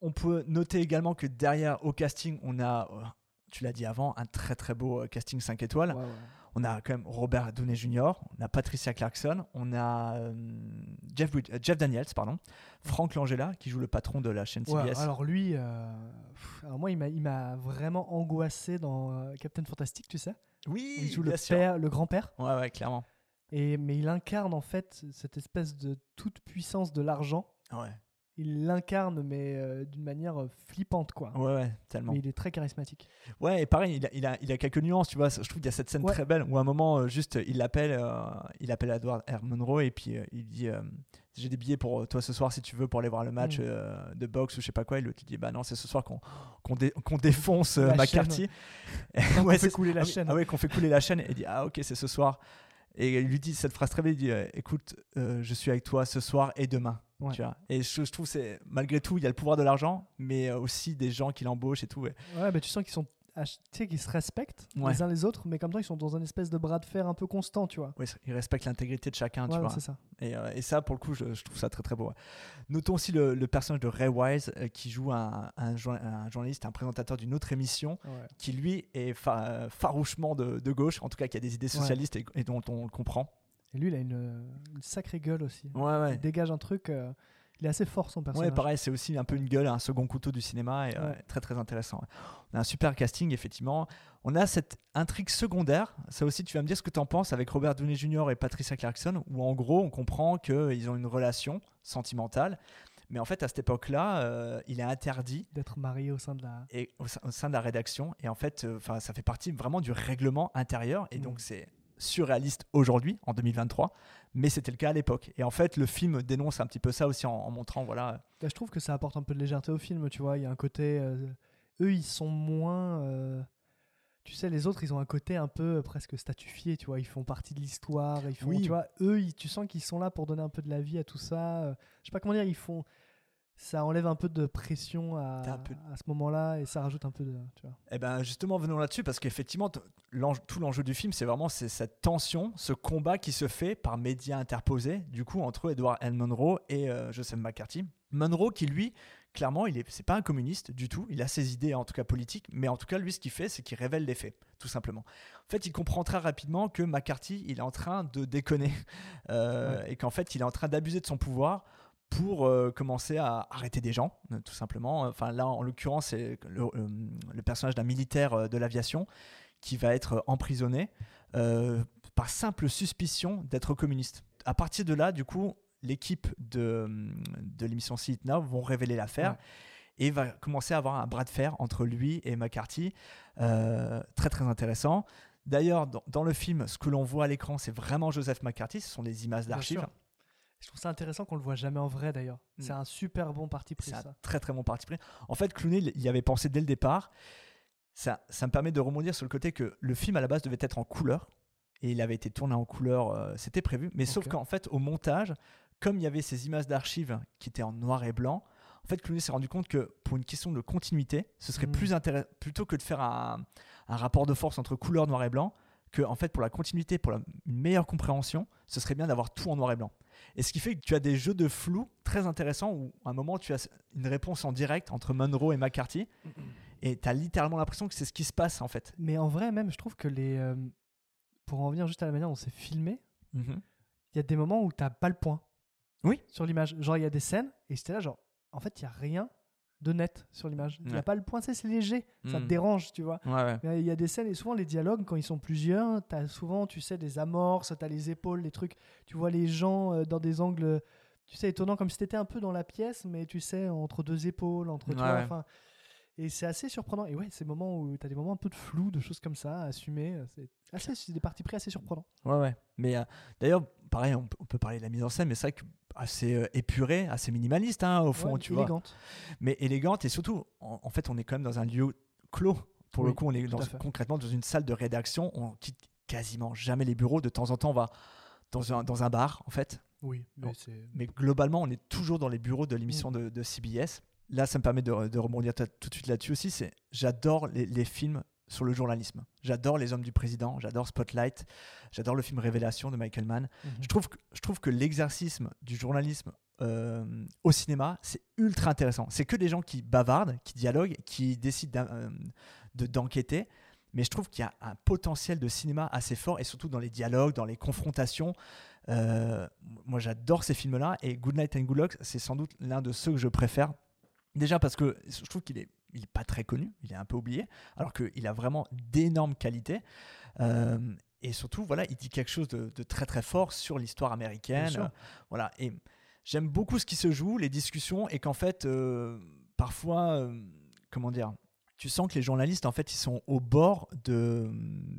On peut noter également que derrière, au casting, on a, euh, tu l'as dit avant, un très très beau euh, casting 5 étoiles. Ouais, ouais. On a quand même Robert Downey Jr., on a Patricia Clarkson, on a euh, Jeff, euh, Jeff Daniels, pardon, Frank Langella, qui joue le patron de la chaîne Ouais, CBS. alors lui, euh, pff, alors moi, il m'a, il m'a vraiment angoissé dans Captain Fantastic, tu sais. oui, Il joue le sûr. père, le grand-père. Ouais, ouais, clairement. Et, mais il incarne en fait cette espèce de toute puissance de l'argent. Ouais. Il l'incarne, mais euh, d'une manière euh, flippante, quoi. Ouais, ouais, tellement. Mais il est très charismatique. Ouais, et pareil, il a, il a, il a quelques nuances, tu vois. Je trouve qu'il y a cette scène Ouais. très belle où à un moment, euh, juste, il l'appelle, euh, il appelle Edward R. Monroe et puis il dit J'ai des billets pour toi ce soir si tu veux pour aller voir le match Mm. de boxe ou je sais pas quoi. Et l'autre, il dit Bah non, c'est ce soir qu'on qu'on dé- défonce McCarthy. Qu'on fait couler la ah oui, chaîne. Ah ouais, qu'on fait couler la chaîne. Et il dit Ah ok, c'est ce soir. Et il lui dit cette phrase très belle Il dit euh, Écoute, euh, je suis avec toi ce soir et demain. Ouais. Tu vois. Et je, je trouve c'est malgré tout, il y a le pouvoir de l'argent, mais aussi des gens qui l'embauchent et tout. et- Ouais, bah, tu sens qu'ils sont. Qu'ils se respectent Ouais. les uns les autres, mais comme temps, ils sont dans un espèce de bras de fer un peu constant, tu vois. Oui, il respecte l'intégrité de chacun, tu Ouais, vois. c'est ça. Et, euh, et ça, pour le coup, je, je trouve ça très très beau. Notons aussi le, le personnage de Ray Wise, euh, qui joue un, un, jour- un journaliste, un présentateur d'une autre émission, Ouais. qui lui est fa- farouchement de, de gauche, en tout cas qui a des idées socialistes et, et dont on le comprend. Et lui, il a une, une sacrée gueule aussi. Ouais, ouais. Il dégage un truc. euh, il est assez fort, son personnage. Ouais, pareil, c'est aussi un peu une gueule, un second couteau du cinéma, et euh, très très intéressant. On a un super casting, effectivement. On a cette intrigue secondaire, ça aussi, tu vas me dire ce que tu en penses avec Robert Downey Jr. et Patricia Clarkson, où en gros, on comprend qu'ils ont une relation sentimentale. Mais en fait, à cette époque-là, euh, il est interdit D'être marié au sein de la. et au, sein- au sein de la rédaction. Et en fait, euh, 'fin, ça fait partie vraiment du règlement intérieur. Et Mm. donc, c'est surréaliste aujourd'hui, en 2023. Mais c'était le cas à l'époque. Et en fait, le film dénonce un petit peu ça aussi en, en montrant, voilà. Bah, je trouve que ça apporte un peu de légèreté au film, tu vois. Il y a un côté. euh, eux, ils sont moins. euh, tu sais, les autres, ils ont un côté un peu euh, presque statufié, tu vois. Ils font partie de l'histoire. Ils font, Oui. tu vois, eux, ils- tu sens qu'ils sont là pour donner un peu de la vie à tout ça. je sais pas comment dire, ils font. Ça enlève un peu de pression à, peu- à ce moment-là et ça rajoute un peu de. Tu vois. Eh ben justement, venons là-dessus parce qu'effectivement, tout l'enjeu du film, c'est vraiment c'est cette tension, ce combat qui se fait par médias interposés, du coup, entre Edward L. Monroe et euh, Joseph McCarthy. Monroe, qui lui, clairement, il est, c'est pas un communiste du tout. Il a ses idées, en tout cas politiques, mais en tout cas, lui, ce qu'il fait, c'est qu'il révèle les faits, tout simplement. En fait, il comprend très rapidement que McCarthy, il est en train de déconner euh, et qu'en fait, il est en train d'abuser de son pouvoir pour euh, commencer à arrêter des gens, euh, tout simplement. Enfin, là, en l'occurrence, c'est le, euh, le personnage d'un militaire de l'aviation qui va être emprisonné par simple suspicion d'être communiste. À partir de là, du coup, l'équipe de, de l'émission See It Now vont révéler l'affaire. Ouais. Et va commencer à avoir un bras de fer entre lui et McCarthy. Très très intéressant. D'ailleurs, dans, dans le film, ce que l'on voit à l'écran, c'est vraiment Joseph McCarthy. Ce sont des images d'archives. Je trouve ça intéressant qu'on le voit jamais en vrai d'ailleurs. Mm. C'est un super bon parti pris C'est un ça. très très bon parti pris. En fait, Clooney, il y avait pensé dès le départ. Ça, ça me permet de rebondir sur le côté que le film à la base devait être en couleur. Et il avait été tourné en couleur, euh, c'était prévu. Mais sauf qu'en fait, au montage, comme il y avait ces images d'archives qui étaient en noir et blanc, en fait, Clooney s'est rendu compte que pour une question de continuité, ce serait Mm. plus intéressant, plutôt que de faire un, un rapport de force entre couleur, noir et blanc, que en fait, pour la continuité, pour la- une meilleure compréhension, ce serait bien d'avoir tout en noir et blanc. Et ce qui fait que tu as des jeux de flou très intéressants où à un moment tu as une réponse en direct entre Monroe et McCarthy et tu as littéralement l'impression que c'est ce qui se passe en fait. Mais en vrai, même, je trouve que les. euh, pour en revenir juste à la manière dont c'est filmé, Mhm. il y a des moments où t'as pas le point. Oui. Sur l'image. Genre, il y a des scènes et j'étais là, genre, en fait, il y a rien de net sur l'image. Il n'y a Ouais. pas le point, c'est léger. Ça te Mhm. dérange, tu vois. Ouais, ouais. Mais Il y a des scènes et souvent les dialogues, quand ils sont plusieurs, t'as souvent, tu sais, des amorces, t'as les épaules, les trucs. Tu vois les gens euh, dans des angles, tu sais, étonnants, comme si t'étais un peu dans la pièce, mais tu sais, entre deux épaules, entre toi. Ouais, ouais. Enfin, et c'est assez surprenant. Et ouais, ces moments où t'as des moments un peu de flou, de choses comme ça, à assumer, euh, c'est assez, c'est des parties pris assez surprenants. Ouais, ouais. Mais euh, d'ailleurs, pareil, on, peut- on peut parler de la mise en scène, mais c'est vrai que assez euh, épuré, assez minimaliste hein, au fond, Ouais, tu vois. élégante. Mais élégante et surtout, en, en fait, on est quand même dans un lieu clos. Pour le coup, on est dans- concrètement dans une salle de rédaction. On quitte quasiment jamais les bureaux. De temps en temps, on va dans un, dans un bar, en fait. Oui, mais. Mais globalement, on est toujours dans les bureaux de l'émission de, de CBS. Là, ça me permet de, de rebondir tout de suite là-dessus aussi. C'est j'adore les, les films sur le journalisme. J'adore Les Hommes du Président. J'adore Spotlight. J'adore le film Révélation de Michael Mann. Mhm. Je trouve que, je trouve que l'exercice du journalisme euh, au cinéma, c'est ultra intéressant. C'est que des gens qui bavardent, qui dialoguent, qui décident d'en- euh, de- d'enquêter. Mais je trouve qu'il y a un potentiel de cinéma assez fort, et surtout dans les dialogues, dans les confrontations. Euh, moi, j'adore ces films-là, et Good Night and Good Luck, c'est sans doute l'un de ceux que je préfère. Déjà parce que je trouve qu'il est, il est pas très connu, il est un peu oublié, alors qu'il a vraiment d'énormes qualités. Euh, et surtout, voilà, il dit quelque chose de, de très très fort sur l'histoire américaine. Euh, voilà, et j'aime beaucoup ce qui se joue, les discussions, et qu'en fait, euh, parfois, euh, comment dire, tu sens que les journalistes, en fait, ils sont au bord de,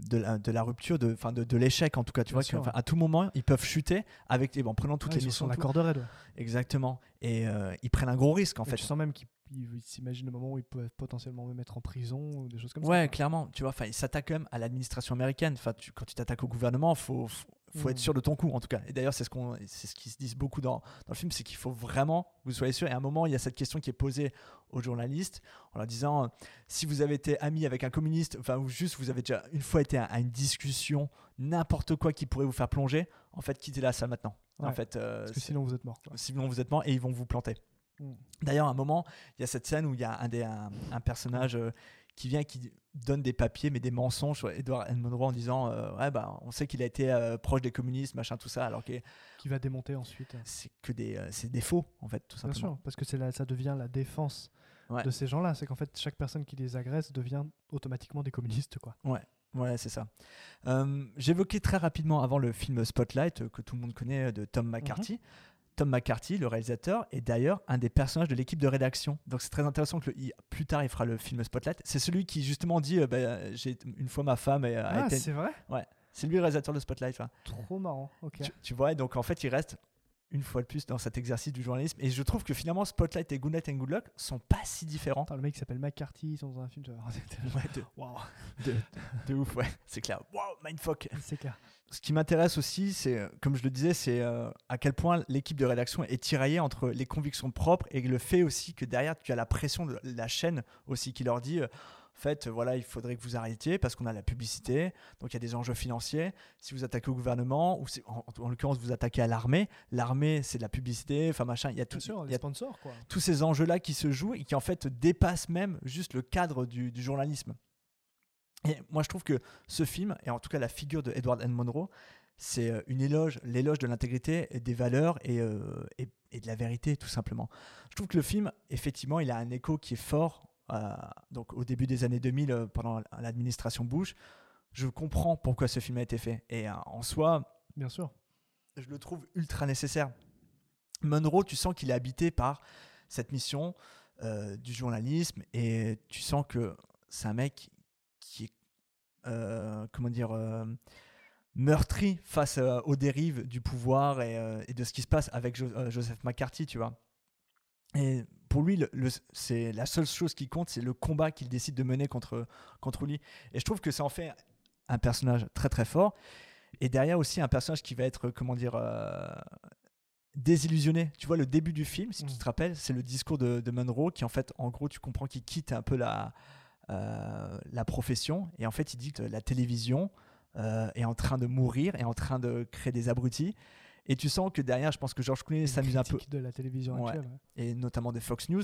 de, la, de la rupture, de, de, de l'échec, en tout cas. Tu Bien vois, ouais. à tout moment, ils peuvent chuter avec, en prenant toutes Ouais, les ils sont missions. la corde raide, ouais. Exactement. Et euh, ils prennent un gros risque, en Et fait. Tu sens même qu'ils ils- ils s'imaginent le moment où ils peuvent potentiellement me mettre en prison ou des choses comme ça. Ouais, clairement. Tu vois, ils s'attaquent quand même à l'administration américaine. Enfin, quand tu t'attaques au gouvernement, faut, faut, faut être Mm. sûr de ton coup, en tout cas. Et d'ailleurs, c'est ce qu'on, c'est ce qui se dit beaucoup dans, dans le film, c'est qu'il faut vraiment que vous soyez sûr. Et à un moment, il y a cette question qui est posée aux journalistes en leur disant euh, si vous avez été ami avec un communiste, enfin, ou juste vous avez déjà une fois été à, à une discussion, n'importe quoi qui pourrait vous faire plonger, en fait, quittez la salle maintenant. En fait, euh, Parce que sinon vous êtes mort. quoi. sinon vous êtes mort et ils vont vous planter. Mm. D'ailleurs, à un moment, il y a cette scène où il y a un, des, un, un personnage euh, qui vient qui donne des papiers, mais des mensonges sur Edward N. Monroe en disant euh, Ouais, bah, on sait qu'il a été euh, proche des communistes, machin, tout ça, alors que Qui va démonter ensuite. c'est que des, euh, c'est des faux, en fait, tout Bien simplement. sûr, parce que c'est la- ça devient la défense Ouais. de ces gens-là. C'est qu'en fait, chaque personne qui les agresse devient automatiquement des communistes. Quoi. Ouais, ouais, c'est ça. Euh, J'évoquais très rapidement avant le film Spotlight, que tout le monde connaît, de Tom McCarthy. Tom McCarthy, le réalisateur, est d'ailleurs un des personnages de l'équipe de rédaction. Donc c'est très intéressant que le- il- plus tard il fera le film Spotlight. C'est celui qui justement dit euh, bah, j'ai une fois ma femme et Ah, été- c'est vrai? Ouais, c'est lui le réalisateur de Spotlight. vois. Trop marrant. Ok. Tu, tu vois, et donc en fait il reste une fois de plus dans cet exercice du journalisme. Et je trouve que finalement Spotlight et Good Night and Good Luck sont pas si différents. Attends, le mec qui s'appelle McCarthy, ils sont dans un film. Ouais, de, de ouf, ouais, c'est clair. Wow, mindfuck. c'est clair. Ce qui m'intéresse aussi, c'est, euh, comme je le disais, c'est euh, à quel point l'équipe de rédaction est tiraillée entre les convictions propres et le fait aussi que derrière, tu as la pression de la chaîne aussi qui leur dit, euh, en fait, euh, voilà, il faudrait que vous arrêtiez parce qu'on a la publicité, donc il y a des enjeux financiers. Si vous attaquez au gouvernement, ou si- en, en l'occurrence vous attaquez à l'armée, l'armée c'est de la publicité, enfin machin, il y a tout, Bien sûr, il y a sponsors, quoi. tous ces enjeux-là qui se jouent et qui en fait dépassent même juste le cadre du, du journalisme. Et moi je trouve que ce film, et en tout cas la figure de Edward N. Monroe, c'est euh, une éloge, l'éloge de l'intégrité et des valeurs et, euh, et, et de la vérité tout simplement. Je trouve que le film, effectivement, il a un écho qui est fort. Euh, donc au début des années 2000, euh, pendant l'administration Bush, je comprends pourquoi ce film a été fait. Et euh, en soi, Bien sûr. je le trouve ultra nécessaire. Monroe, tu sens qu'il est habité par cette mission euh, du journalisme et tu sens que c'est un mec qui est, euh, comment dire, euh, meurtri face aux dérives du pouvoir et, et de ce qui se passe avec Jo- Joseph McCarthy, tu vois. Et pour lui, le- le- c'est la seule chose qui compte, c'est le combat qu'il décide de mener contre, contre lui. Et je trouve que ça en fait un personnage très très fort. Et derrière aussi un personnage qui va être, comment dire, euh, désillusionné. Tu vois, le début du film, si tu te rappelles, c'est le discours de, de Monroe qui, en fait, en gros, tu comprends qu'il quitte un peu la, euh, la profession. Et en fait, il dit que la télévision euh, est en train de mourir, est en train de créer des abrutis. Et tu sens que derrière, je pense que George Clooney s'amuse un peu. de la télévision Ouais. actuelle. ouais. Et notamment des Fox News.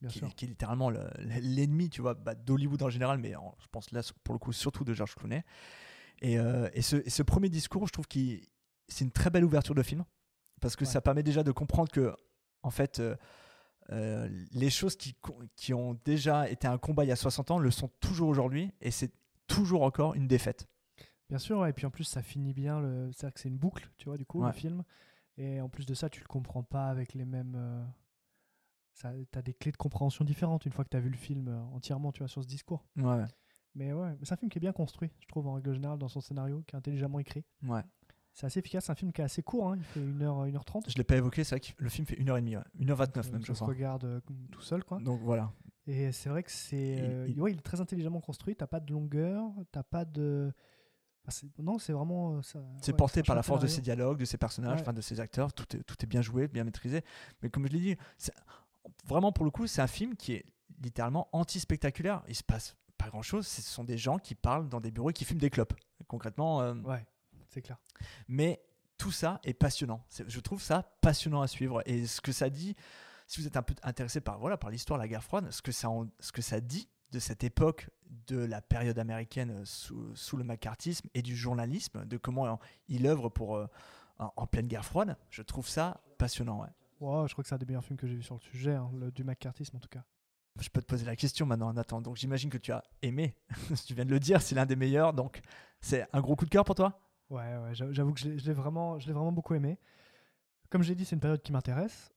Bien qui, sûr. qui est littéralement le- l'ennemi, tu vois, bah, d'Hollywood en général, mais en- je pense là, pour le coup, surtout de George Clooney. Et, euh, et ce, et ce premier discours, je trouve que c'est une très belle ouverture de film, parce que Ouais. ça permet déjà de comprendre que, en fait, euh, euh, les choses qui, qui ont déjà été un combat il y a 60 ans le sont toujours aujourd'hui, et c'est toujours encore une défaite. Bien sûr, ouais, et puis en plus, ça finit bien. le- C'est-à-dire que c'est une boucle, tu vois, du coup, Ouais. le film. Et en plus de ça, tu le comprends pas avec les mêmes. euh, Ça, t'as des clés de compréhension différentes une fois que tu as vu le film euh, entièrement, tu vois, sur ce discours. Ouais, Mais ouais, c'est un film qui est bien construit, je trouve, en règle générale, dans son scénario, qui est intelligemment écrit. ouais. C'est assez efficace, c'est un film qui est assez court, hein, il fait 1h, 1h30. Je l'ai pas évoqué, c'est vrai que le film fait 1h30, ouais. 1h29 même, je ça se crois. regarde euh, tout seul, quoi. Donc voilà. Et c'est vrai que c'est. Il- euh, il- ouais, il est très intelligemment construit, t'as pas de longueur, t'as pas de. Enfin, c'est- non, c'est vraiment. euh, C'est ouais, porté par la force de ses dialogues, de ses personnages, Ouais. enfin de ses acteurs. Tout est, tout est bien joué, bien maîtrisé. Mais comme je l'ai dit, vraiment pour le coup, c'est un film qui est littéralement anti-spectaculaire. Il se passe pas grand-chose. Ce sont des gens qui parlent dans des bureaux et qui fument des clopes. Concrètement. euh, Ouais, c'est clair. Mais tout ça est passionnant. Je trouve ça passionnant à suivre. Et ce que ça dit, si vous êtes un peu intéressé par voilà par l'histoire de la guerre froide, ce que ça ce que ça dit de cette époque de la période américaine sous, sous le macartisme et du journalisme, de comment euh, il œuvre pour euh, en, en pleine guerre froide, je trouve ça passionnant. Ouais. Je crois que c'est un des meilleurs films que j'ai vu sur le sujet, hein, le, du McCarthyisme en tout cas. Je peux te poser la question maintenant, Nathan. Donc j'imagine que tu as aimé. tu viens de le dire, c'est l'un des meilleurs. Donc c'est un gros coup de cœur pour toi? Ouais, ouais, j'avoue que je l'ai- vraiment, je vraiment beaucoup aimé. comme j'ai dit, c'est une période qui m'intéresse.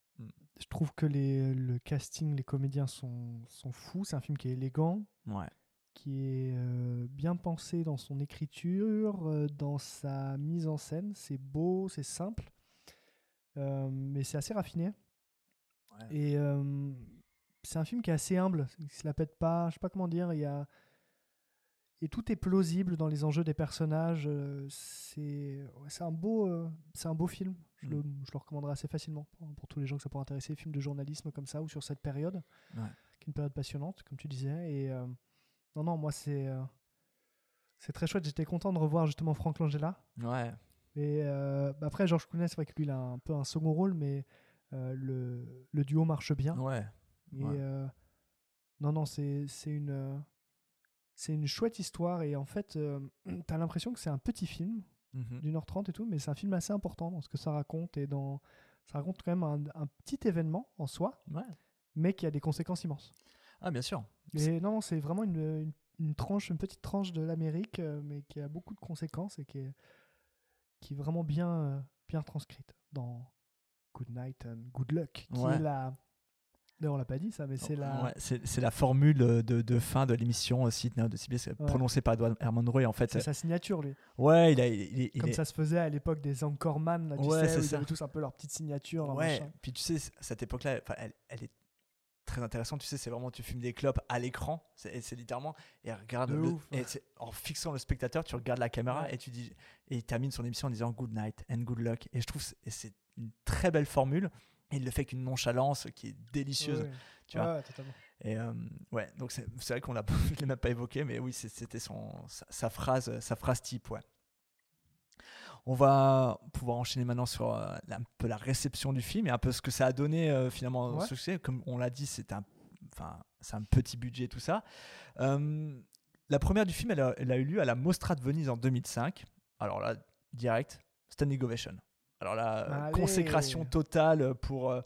Je trouve que les, le casting, les comédiens sont, sont fous. C'est un film qui est élégant, Ouais. qui est euh, bien pensé dans son écriture, euh, dans sa mise en scène. C'est beau, c'est simple, euh, mais c'est assez raffiné. Ouais. Et c'est un film qui est assez humble. Il se la pète pas. Je sais pas comment dire. Il y a et tout est plausible dans les enjeux des personnages. euh, C'est ouais, un beau, euh, c'est un beau film. Je, le, je le recommanderais assez facilement pour, tous les gens que ça pourrait intéresser. Films de journalisme comme ça ou sur cette période, Ouais. qui est une période passionnante, comme tu disais. Et euh, non, non, moi c'est euh, c'est très chouette. J'étais content de revoir justement Franck Langella. Ouais. Et bah après, Georges Clooney, c'est vrai que lui, il a un peu un second rôle, mais le, le duo marche bien. Ouais. Et Ouais. non, non, c'est c'est une, c'est une chouette histoire. Et en fait, euh, t'as l'impression que c'est un petit film Mhm. d'une heure trente et tout, mais c'est un film assez important dans ce que ça raconte. Et dans, ça raconte quand même un, un petit événement en soi, Ouais. mais qui a des conséquences immenses. Ah, bien sûr. Mais non, c'est vraiment une, une, une tranche, une petite tranche de l'Amérique, euh, mais qui a beaucoup de conséquences et qui est, qui est vraiment bien, euh, bien transcrite dans Good Night and Good Luck, qui Ouais. est la. D'ailleurs, on l'a pas dit ça, mais c'est la. Ouais, c'est la formule de, de fin de l'émission euh, Sydney de CBS, Ouais. prononcée par Edward Herman Roy. En fait, C'est sa signature, lui. Ouais, il a. il- il- il Comme est- ça se faisait à l'époque des Anchorman, là, tu Ouais, sais, c'est où ils avaient tous un peu leur petite signature. leur Ouais, machin. puis tu sais, cette époque-là, elle, elle est très intéressante. Tu sais, c'est vraiment, tu fumes des clopes à l'écran. C'est littéralement. Et regarde. De le- ouf. et c'est- en fixant le spectateur, tu regardes la caméra et tu dis. Et il termine son émission en disant Good night and good luck. Et je trouve c'est une très belle formule. Et il le fait avec une nonchalance qui est délicieuse. Tu vois Ouais, totalement. Et euh, ouais, donc c'est vrai qu'on l'a, l'ai même pas évoqué, mais oui, c'était son sa, sa phrase, sa phrase type, ouais. On va pouvoir enchaîner maintenant sur euh, la- un peu la réception du film et un peu ce que ça a donné euh, finalement au Ouais. succès. Comme on l'a dit, c'est un, enfin, un petit budget tout ça. La première du film, elle a, elle a eu lieu à la Mostra de Venise en 2005. Alors là, direct, standing ovation. Alors là, euh, Allez. consécration totale pour euh,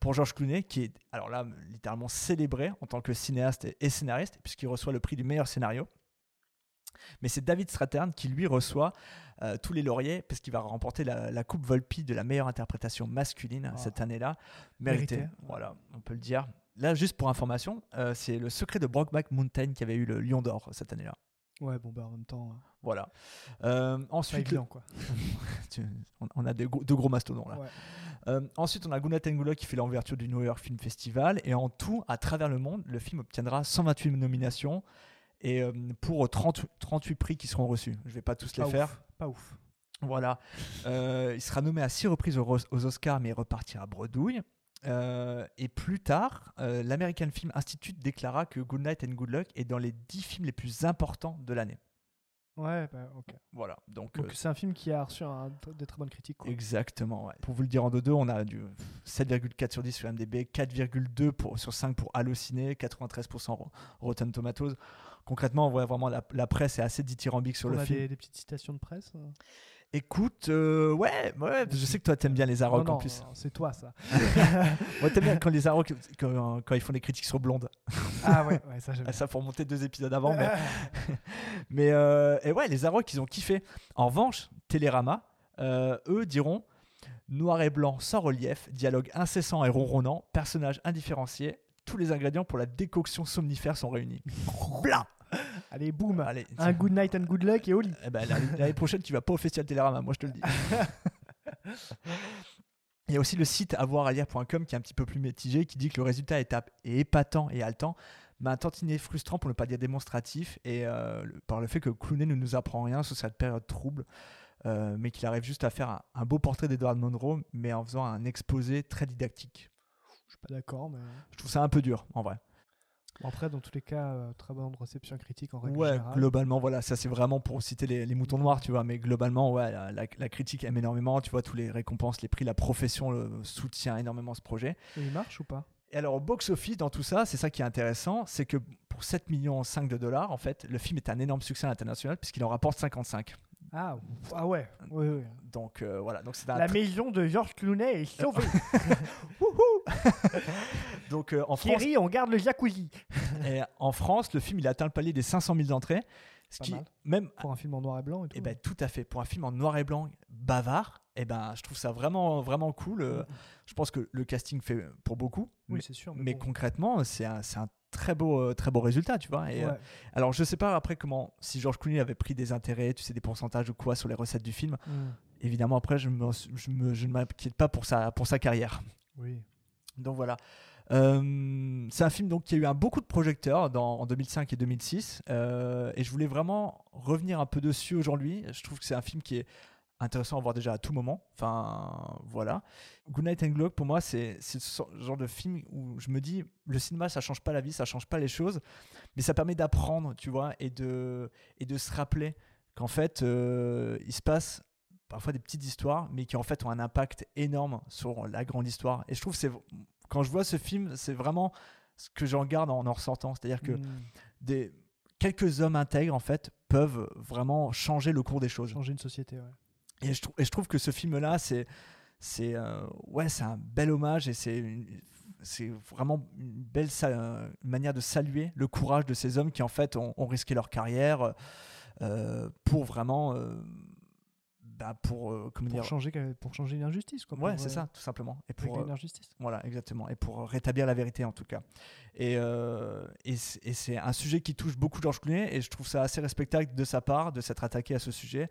pour Georges Clooney, qui est alors là littéralement célébré en tant que cinéaste et, et scénariste, puisqu'il reçoit le prix du meilleur scénario. Mais c'est David Strathairn qui lui reçoit euh, tous les lauriers, parce qu'il va remporter la, la Coupe Volpi de la meilleure interprétation masculine Ah. cette année-là. Mérité, Mérité. voilà, on peut le dire. Là, juste pour information, euh, c'est le secret de Brokeback Mountain qui avait eu le Lion d'Or cette année-là. Ouais, bon, bah en même temps, euh, Voilà. Euh, pas ensuite, évident, quoi. tu- on, a des gros- deux gros mastodons là. Ouais. Euh, ensuite, on a qui fait l'ouverture du New York Film Festival. Et en tout, à travers le monde, le film obtiendra 128 nominations et euh, pour 30 38 prix qui seront reçus. Je vais pas tous les faire. Pas ouf. Voilà. Il sera nommé à six reprises aux, Oscars, mais il repartira à bredouille. Euh, et plus tard, euh, l'American Film Institute déclara que Good Night and Good Luck est dans les 10 films les plus importants de l'année. Ouais, bah ok. Voilà. Donc, Donc euh, c'est un film qui a reçu un, des très bonnes critiques. Quoi. Exactement. ouais. Pour vous le dire en deux on a du 7,4 sur 10 sur MDB, 4,2 pour- sur 5 pour Allociné, 93% Ro- Rotten Tomatoes. Concrètement, on voit vraiment la, la presse est assez dithyrambique sur On le a film. des, des petites citations de presse. Écoute, euh, ouais, ouais, je sais que toi t'aimes bien les Arocs Non, en plus. C'est toi ça. Moi t'aimes bien quand les Arocs, quand, quand ils font des critiques sur Blonde. ah ouais, ouais ça j'aime. Ah, ça pour monter deux épisodes avant, mais, mais euh, et ouais, les Arocs ils ont kiffé. En revanche, Télérama, euh, eux diront noir et blanc sans relief, dialogue incessant et ronronnant, personnage indifférencié, tous les ingrédients pour la décoction somnifère sont réunis. Blah Allez, boum. Allez, Un good night and good luck et au lit. eh ben, l'année prochaine, tu vas pas au Festival Télérama, moi je te le dis. Il y a aussi le site avoiralire.com qui est un petit peu plus mitigé, qui dit que le résultat est, épatant et haletant, mais un tantinet frustrant pour ne pas dire démonstratif, et euh, par le fait que Clooney ne nous apprend rien sur cette période trouble, euh, mais qu'il arrive juste à faire un, un beau portrait d'Edward Monroe, mais en faisant un exposé très didactique. Je suis pas d'accord, mais. Je trouve ça un peu dur, en vrai. Bon, après, dans tous les cas, euh, très bonne réception critique en règle Ouais, générale. globalement, voilà, ça c'est vraiment pour citer les, les moutons noirs, tu vois, mais globalement, ouais, la, la- la critique aime énormément, tu vois, tous les récompenses, les prix, la profession le, soutient énormément ce projet. Et il marche ou pas? Et alors, au box-office, dans tout ça, c'est ça qui est intéressant, c'est que pour 7 millions 5 de dollars, en fait, le film est un énorme succès à l'international puisqu'il en rapporte 55. Ah, ah ouais. Donc euh, voilà, donc c'est un La maison de Georges Clooney est sauvée. donc euh, en France, Thierry, on garde le jacuzzi. et en France, le film il a atteint le palier des 500 000 entrées, ce Pas qui mal. même Pour un film en noir et blanc et tout. Eh ben, tout à fait. Pour un film en noir et blanc, bavard. Et ben, je trouve ça vraiment, vraiment cool. Euh, Mm. Je pense que le casting fait pour beaucoup. Oui, mais- c'est sûr, Mais, mais bon. concrètement, c'est un, c'est un très beau, euh, très beau résultat, tu vois. Et, euh, alors, je sais pas après comment, si George Clooney avait pris des intérêts, tu sais, des pourcentages ou quoi sur les recettes du film. Mm. Évidemment, après, je, me, je, me- je ne m'inquiète pas pour sa, pour sa carrière. Oui. Donc voilà. Euh, c'est un film donc, qui a eu un, beaucoup de projecteurs dans, en 2005 et 2006. euh, et je voulais vraiment revenir un peu dessus aujourd'hui. Je trouve que c'est un film qui est intéressant à voir déjà à tout moment. Enfin, voilà. Goodnight and Glock, pour moi, c'est ce genre de film où je me dis, le cinéma, ça change pas la vie, ça change pas les choses, mais ça permet d'apprendre, tu vois, et de, et de se rappeler qu'en fait, euh, il se passe parfois des petites histoires, mais qui en fait ont un impact énorme sur la grande histoire. Et je trouve que c'est quand je vois ce film, c'est vraiment ce que j'en garde en en ressortant. C'est-à-dire que Mm. des, quelques hommes intègres, en fait, peuvent vraiment changer le cours des choses. Changer une société, ouais. Et je, trou- et je trouve que ce film-là, c'est c'est euh, ouais, c'est un bel hommage et c'est vraiment une belle euh, manière de saluer le courage de ces hommes qui en fait ont, ont risqué leur carrière euh, pour vraiment euh, bah, pour comment Pour dire changer, pour changer une injustice, quoi. Ouais, c'est ça, tout simplement. Et pour une injustice. Voilà, exactement. Et pour rétablir la vérité, en tout cas. Et, et c'est et c'est un sujet qui touche beaucoup Georges Clooney, et je trouve ça assez respectable de sa part de s'être attaqué à ce sujet.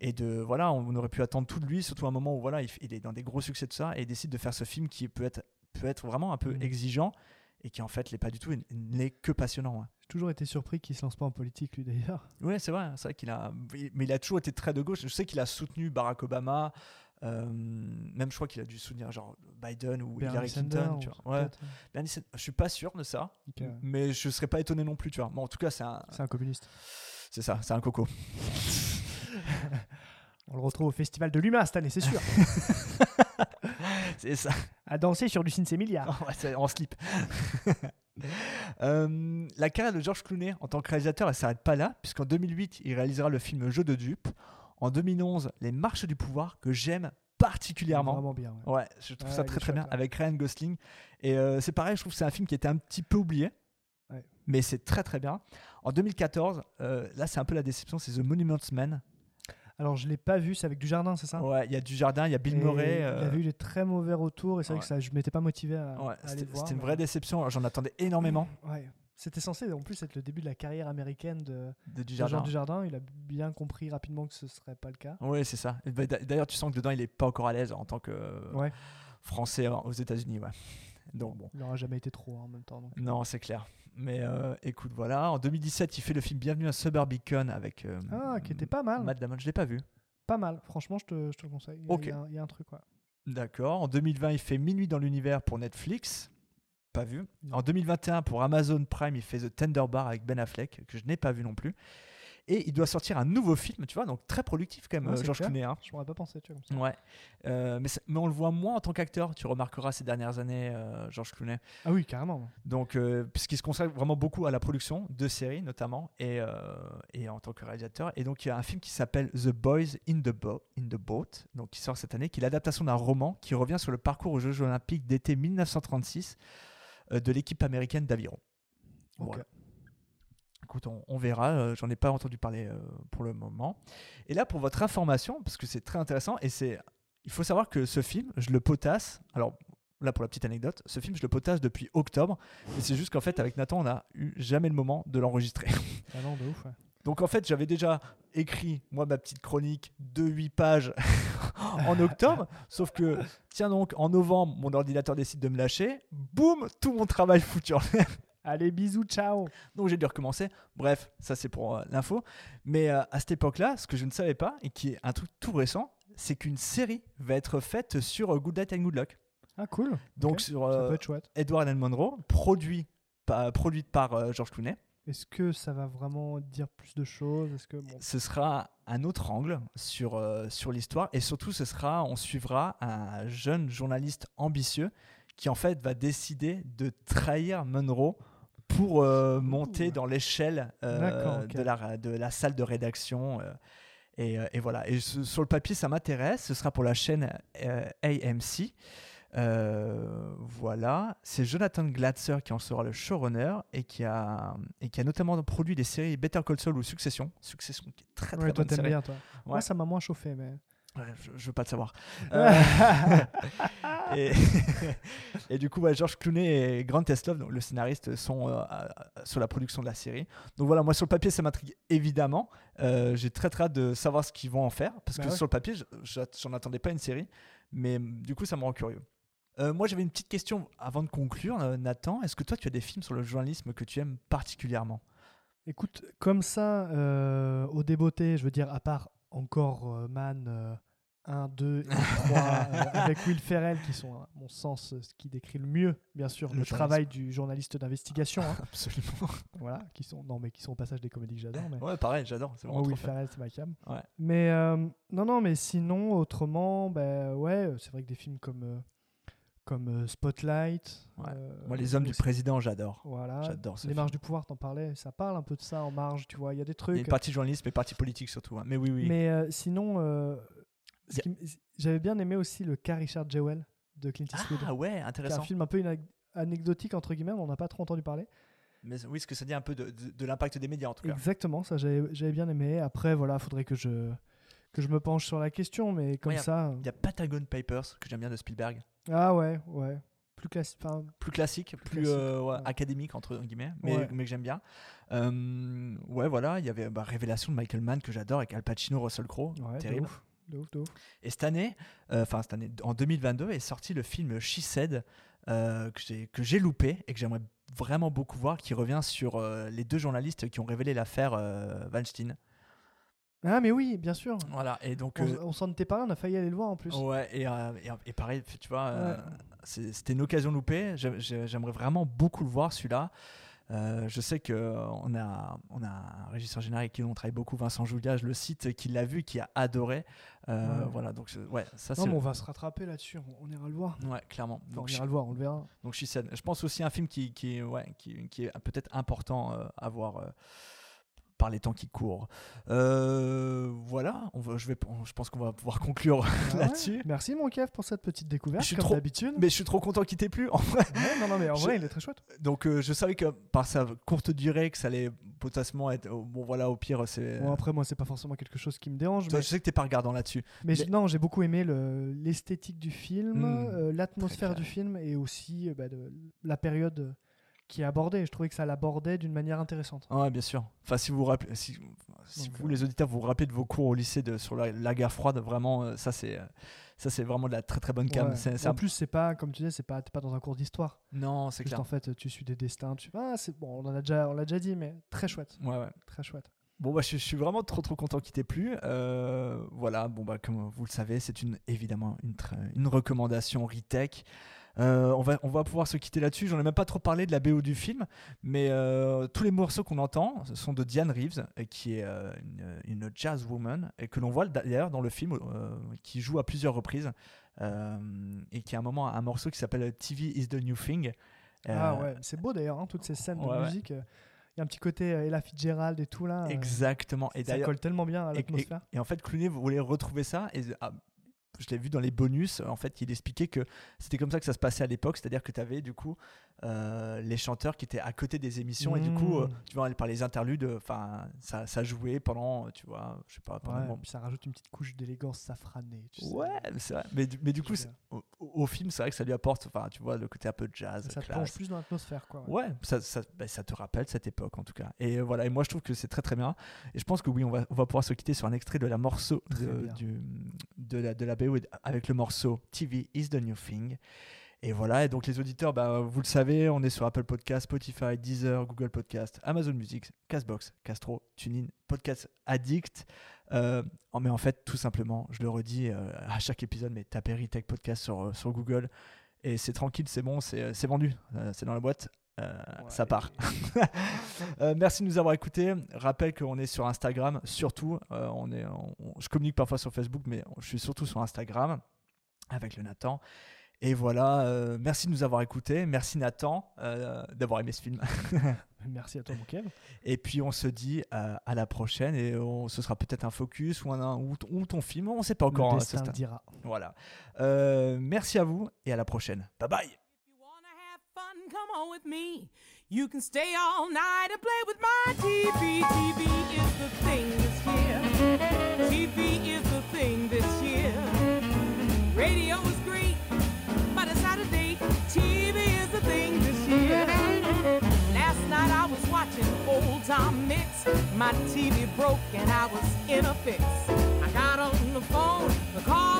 Et de voilà, on aurait pu attendre tout de lui, surtout à un moment où voilà, il, est dans des gros succès de ça, et il décide de faire ce film qui peut être peut être vraiment un peu Mhm. exigeant et qui en fait l'est pas du tout, n'est que passionnant. ouais. J'ai toujours été surpris qu'il se lance pas en politique, lui, d'ailleurs. Ouais, c'est vrai, c'est vrai qu'il a, mais il a toujours été très de gauche. Je sais qu'il a soutenu Barack Obama, euh, même je crois qu'il a dû soutenir genre Biden ou Hillary Clinton. Tu vois. Ouais. Bernie Sanders, je suis pas sûr de ça, mais je serais pas étonné non plus, tu vois. Bon, en tout cas, c'est un, C'est un communiste. c'est ça, c'est un coco. On le retrouve au festival de l'humain cette année, c'est sûr. c'est ça. À danser sur du c'est en slip. Euh, la carrière de George Clooney en tant que réalisateur, elle s'arrête pas là, puisqu'en 2008, il réalisera le film Jeu de dupes. En 2011, Les Marches du pouvoir, que j'aime particulièrement. Vraiment bien, ouais. Ouais, je trouve ça très très bien avec Ryan Gosling. Et euh, c'est pareil, je trouve que c'est un film qui était un petit peu oublié. Ouais. Mais c'est très très bien. En 2014, euh, là c'est un peu la déception, c'est The Monuments Men. Alors, je l'ai pas vu, c'est avec du jardin, c'est ça? Ouais, il y a du jardin, il y a Bill Murray. Il euh, avait eu des très mauvais retours et c'est vrai que ça, je m'étais pas motivé à, ouais, à aller c'était le voir. c'était une mais- vraie déception, j'en attendais énormément Ouais. C'était censé en plus être le début de la carrière américaine de, de Dujardin. Dujardin. Il a bien compris rapidement que ce serait pas le cas. Oui, c'est ça. Bah, d'a- D'ailleurs, tu sens que dedans, il est pas encore à l'aise en tant que Ouais. Français aux États-Unis. Ouais. Donc bon. Il n'aura jamais été trop hein, en même temps. donc. Non, c'est clair. Mais euh, écoute, voilà. En 2017, il fait le film Bienvenue à Suburbicon avec euh, Ah, qui était pas mal. Matt Damon. Je l'ai pas vu. Pas mal. Franchement, je te, je te le conseille. Il y a- y, un- il y a un truc, quoi. D'accord. En 2020, il fait Minuit dans l'univers pour Netflix. Pas vu. En 2021, pour Amazon Prime, il fait The Tender Bar avec Ben Affleck, que je n'ai pas vu non plus. Et il doit sortir un nouveau film, tu vois, donc très productif quand même, Ouais, euh, Georges. Clooney. hein. Je m'aurais pas pensé, tu vois, comme ça. Ouais. Euh, mais, on le voit moins en tant qu'acteur, tu remarqueras ces dernières années, euh, Georges Clooney. Ah oui, carrément. Donc, euh, puisqu'il se consacre vraiment beaucoup à la production de séries, notamment, et, et en tant que réalisateur. Et donc, il y a un film qui s'appelle The Boys in the, Bo- in the Boat, donc qui sort cette année, qui est l'adaptation d'un roman qui revient sur le parcours aux Jeux Olympiques d'été 1936 euh, de l'équipe américaine d'aviron. Ok. Voilà. Écoute, on, on verra. euh, J'en ai pas entendu parler euh, pour le moment. Et là, pour votre information, parce que c'est très intéressant, et c'est, il faut savoir que ce film, je le potasse. Alors là, pour la petite anecdote, ce film, je le potasse depuis octobre. Mais c'est juste qu'en fait, avec Nathan, on n'a eu jamais le moment de l'enregistrer. Ah non, de ouf. ouais. Donc en fait, j'avais déjà écrit, moi, ma petite chronique de 8 pages en octobre. sauf que, tiens donc, en novembre, mon ordinateur décide de me lâcher. Boum, tout mon travail foutu en l'air. Allez, bisous, ciao. Donc j'ai dû recommencer. Bref, ça c'est pour euh, l'info. Mais euh, à cette époque-là, ce que je ne savais pas, et qui est un truc tout récent, c'est qu'une série va être faite sur euh, Good Night and Good Luck. Ah, cool. Donc sur Ça peut être chouette. Edward and Monroe, produit, par- produite par George Clooney. Est-ce que ça va vraiment dire plus de choses? Est-ce que bon, Ce sera un autre angle sur, sur l'histoire et surtout ce sera, on suivra un jeune journaliste ambitieux qui en fait va décider de trahir Monroe pour euh, monter dans l'échelle euh, de, la, de la salle de rédaction. euh, et, et voilà. Et ce- sur le papier, ça m'intéresse. Ce sera pour la chaîne AMC. Voilà, c'est Jonathan Glatzer qui en sera le showrunner et qui a et qui a notamment produit des séries Better Call Saul ou Succession. Succession qui est très très Ouais, toi bonne t'aimes série. bien, toi. Ouais. Moi, ça m'a moins chauffé, mais. Ouais, je, je veux pas le savoir. Euh, et, et du coup, ouais, George Clooney et Grant Teslov, donc le scénariste, sont euh, sur la production de la série. Donc voilà, moi sur le papier, ça m'intrigue évidemment. Euh, J'ai très très hâte de savoir ce qu'ils vont en faire parce Bah que ouais. sur le papier, je- je- j'en attendais pas une série, mais mm, du coup, ça me rend curieux. Moi, j'avais une petite question avant de conclure, Nathan. Est-ce que toi, tu as des films sur le journalisme que tu aimes particulièrement? Écoute, comme ça, au débeauté, je veux dire, à part encore euh, Man euh, 1, 2 et 3, euh, avec Will Ferrell, qui sont, à mon sens, euh, ce qui décrit le mieux, bien sûr, Le travail du journaliste d'investigation. hein. Absolument. voilà, qui sont, non, mais qui sont au passage des comédies que j'adore. Mais... Ouais, pareil, j'adore. C'est vraiment Will. Ferrell, c'est ma cam. Ouais. Mais euh, non, non, mais sinon, autrement, ben ouais, c'est vrai que des films comme, euh, comme euh, Spotlight. Ouais. euh, Moi, Les Hommes du Président, j'adore. Voilà. J'adore ce Les film. marges du pouvoir, t'en parlais. Ça parle un peu de ça en marge, tu vois. Il y a des Il y a trucs. une partie journalisme et partie politique surtout. hein. Mais oui, oui. Mais euh, sinon, euh, j'avais bien aimé aussi le cas Richard Jewell de Clint Eastwood. Ah ouais, intéressant. un film un peu anecdotique, entre guillemets, on n'en a pas trop entendu parler. Mais oui, ce que ça dit un peu de, de- de l'impact des médias en tout cas. Exactement, ça j'avais j'avais bien aimé. Après, voilà, faudrait que je, que je me penche sur la question, mais comme Ouais, ça. Il y a Patagon Papers que j'aime bien de Spielberg. Ah ouais, ouais. Plus classique. Enfin, Plus classique, plus, classique, euh, ouais, ouais. académique entre guillemets, mais, que j'aime bien. Euh, ouais, voilà, il y avait bah, Révélation de Michael Mann que j'adore avec Al Pacino, Russell Crowe, de terrible. ouf, de ouf, de ouf. Et cette année, euh, enfin cette année, en 2022, est sorti le film She Said que j'ai loupé et que j'aimerais vraiment beaucoup voir, qui revient sur les deux journalistes qui ont révélé l'affaire Weinstein. Ah, mais oui, bien sûr. Voilà, et donc. On, euh, on s'en était parlé, on a failli aller le voir en plus. Ouais, et, euh, et, et pareil, tu vois, euh, Ouais. c'était une occasion loupée. J'ai- j'ai- J'aimerais vraiment beaucoup le voir, celui-là. Euh, je sais qu'on a, on a un régisseur général avec qui on travaille beaucoup, Vincent Julia, je le cite, qui l'a vu, qui a adoré. Euh, Ouais. Voilà, donc je- ouais, ça non, mais on va se rattraper là-dessus, on, on ira le voir. Ouais, clairement. Enfin, on ira She- le voir, on le verra. donc Said. Je pense aussi un film qui, qui, ouais, qui, qui est peut-être important euh, à voir euh, par les temps qui courent. Euh, voilà, on va, je, vais, je pense qu'on va pouvoir conclure Ah ouais. là-dessus. Merci mon Kev pour cette petite découverte, Je suis comme d'habitude. Mais je suis trop content qu'il t'ait plu. En vrai, Ouais, non, non, mais en Je- vrai, il est très chouette. Donc euh, je savais que par sa courte durée que ça allait potentiellement être oh, bon voilà au pire c'est Bon, après, moi, c'est pas forcément quelque chose qui me dérange. Toi, mais je sais que t'es pas regardant là-dessus. mais non, j'ai beaucoup aimé le- l'esthétique du film, Mm, euh, l'atmosphère du film et aussi bah, de, la période qui est abordée. Je trouvais que ça l'abordait d'une manière intéressante. Ouais, bien sûr. Enfin, si vous rappelez, si, si Donc, vous euh, les auditeurs vous vous rappelez de vos cours au lycée de, sur la, la guerre froide, vraiment, euh, ça c'est, euh, ça c'est vraiment de la très très bonne cam. Ouais. C'est- c'est En un- plus, c'est pas, comme tu disais, c'est pas, t'es pas dans un cours d'histoire. Non, c'est Juste clair. en fait, tu suis des destins. Tu... Ah, c'est bon, on en a déjà, on l'a déjà dit, mais très chouette, Ouais, ouais. très chouette. Bon, bah, je, je suis vraiment trop trop content qu'il t'ait plu. Euh, voilà, bon, bah, comme vous le savez, c'est une, évidemment une, très- une recommandation Retech. Euh, on, va, on va pouvoir se quitter là-dessus. J'en ai même pas trop parlé de la BO du film, mais euh, tous les morceaux qu'on entend sont de Diane Reeves, euh, qui est euh, une, une jazz woman, et que l'on voit d'ailleurs dans le film, qui joue à plusieurs reprises, et qui a un moment un morceau qui s'appelle TV is the New Thing. Ah ouais, c'est beau d'ailleurs, hein, toutes ces scènes de ouais. musique. Il y a un petit côté Ella Fitzgerald et tout là. Exactement. Et ça colle tellement bien à Et- l'atmosphère. Et, et en fait, Clooney voulait retrouver ça. Et ah, je l'ai vu dans les bonus. En fait, il expliquait que c'était comme ça que ça se passait à l'époque. C'est-à-dire que tu avais du coup euh, les chanteurs qui étaient à côté des émissions. Et du coup, euh, Mm. tu vois, par les interludes, enfin, ça, ça jouait pendant, tu vois, je sais pas, pendant Ouais, ça rajoute une petite couche d'élégance safranée. Tu sais. Ouais, mais c'est vrai. Mais, du- mais du coup, au, au film, c'est vrai que ça lui apporte, enfin, tu vois, le côté un peu jazz, ça te plonge plus dans l'atmosphère quoi. Ouais, ça, ça, bah, ça te rappelle cette époque en tout cas. Et euh, voilà, et moi je trouve que c'est très très bien. Et je pense que oui, on va, on va pouvoir se quitter sur un extrait de la morceau de, du, de, la, de la BO avec le morceau TV is the new thing. Et voilà, et donc les auditeurs, bah, vous le savez, on est sur Apple Podcast, Spotify, Deezer, Google Podcast, Amazon Music, Castbox, Castro, TuneIn, Podcast Addict. Euh, mais en fait, tout simplement, je le redis euh, à chaque épisode, mais tapez Retech Podcast sur, euh, sur Google et c'est tranquille, c'est bon, c'est c'est vendu, euh, c'est dans la boîte. euh, ça part. Euh, merci de nous avoir écoutés. Rappelle qu'on est sur Instagram, surtout. euh, on est, on- je communique parfois sur Facebook, mais je suis surtout sur Instagram avec le Nathan. Et voilà, euh, merci de nous avoir écoutés. Merci Nathan euh, d'avoir aimé ce film. Merci à toi mon Kev. Et puis on se dit euh, à la prochaine et on, ce sera peut-être un focus ou, un, ou, ton- ou ton film, on ne sait pas encore. le hein, destin stade. dira. Voilà. Euh, merci à vous et à la prochaine. Bye bye. TV is the thing this year. Last night I was watching old time Mix. My TV broke and I was in a fix. I got on the phone, the car.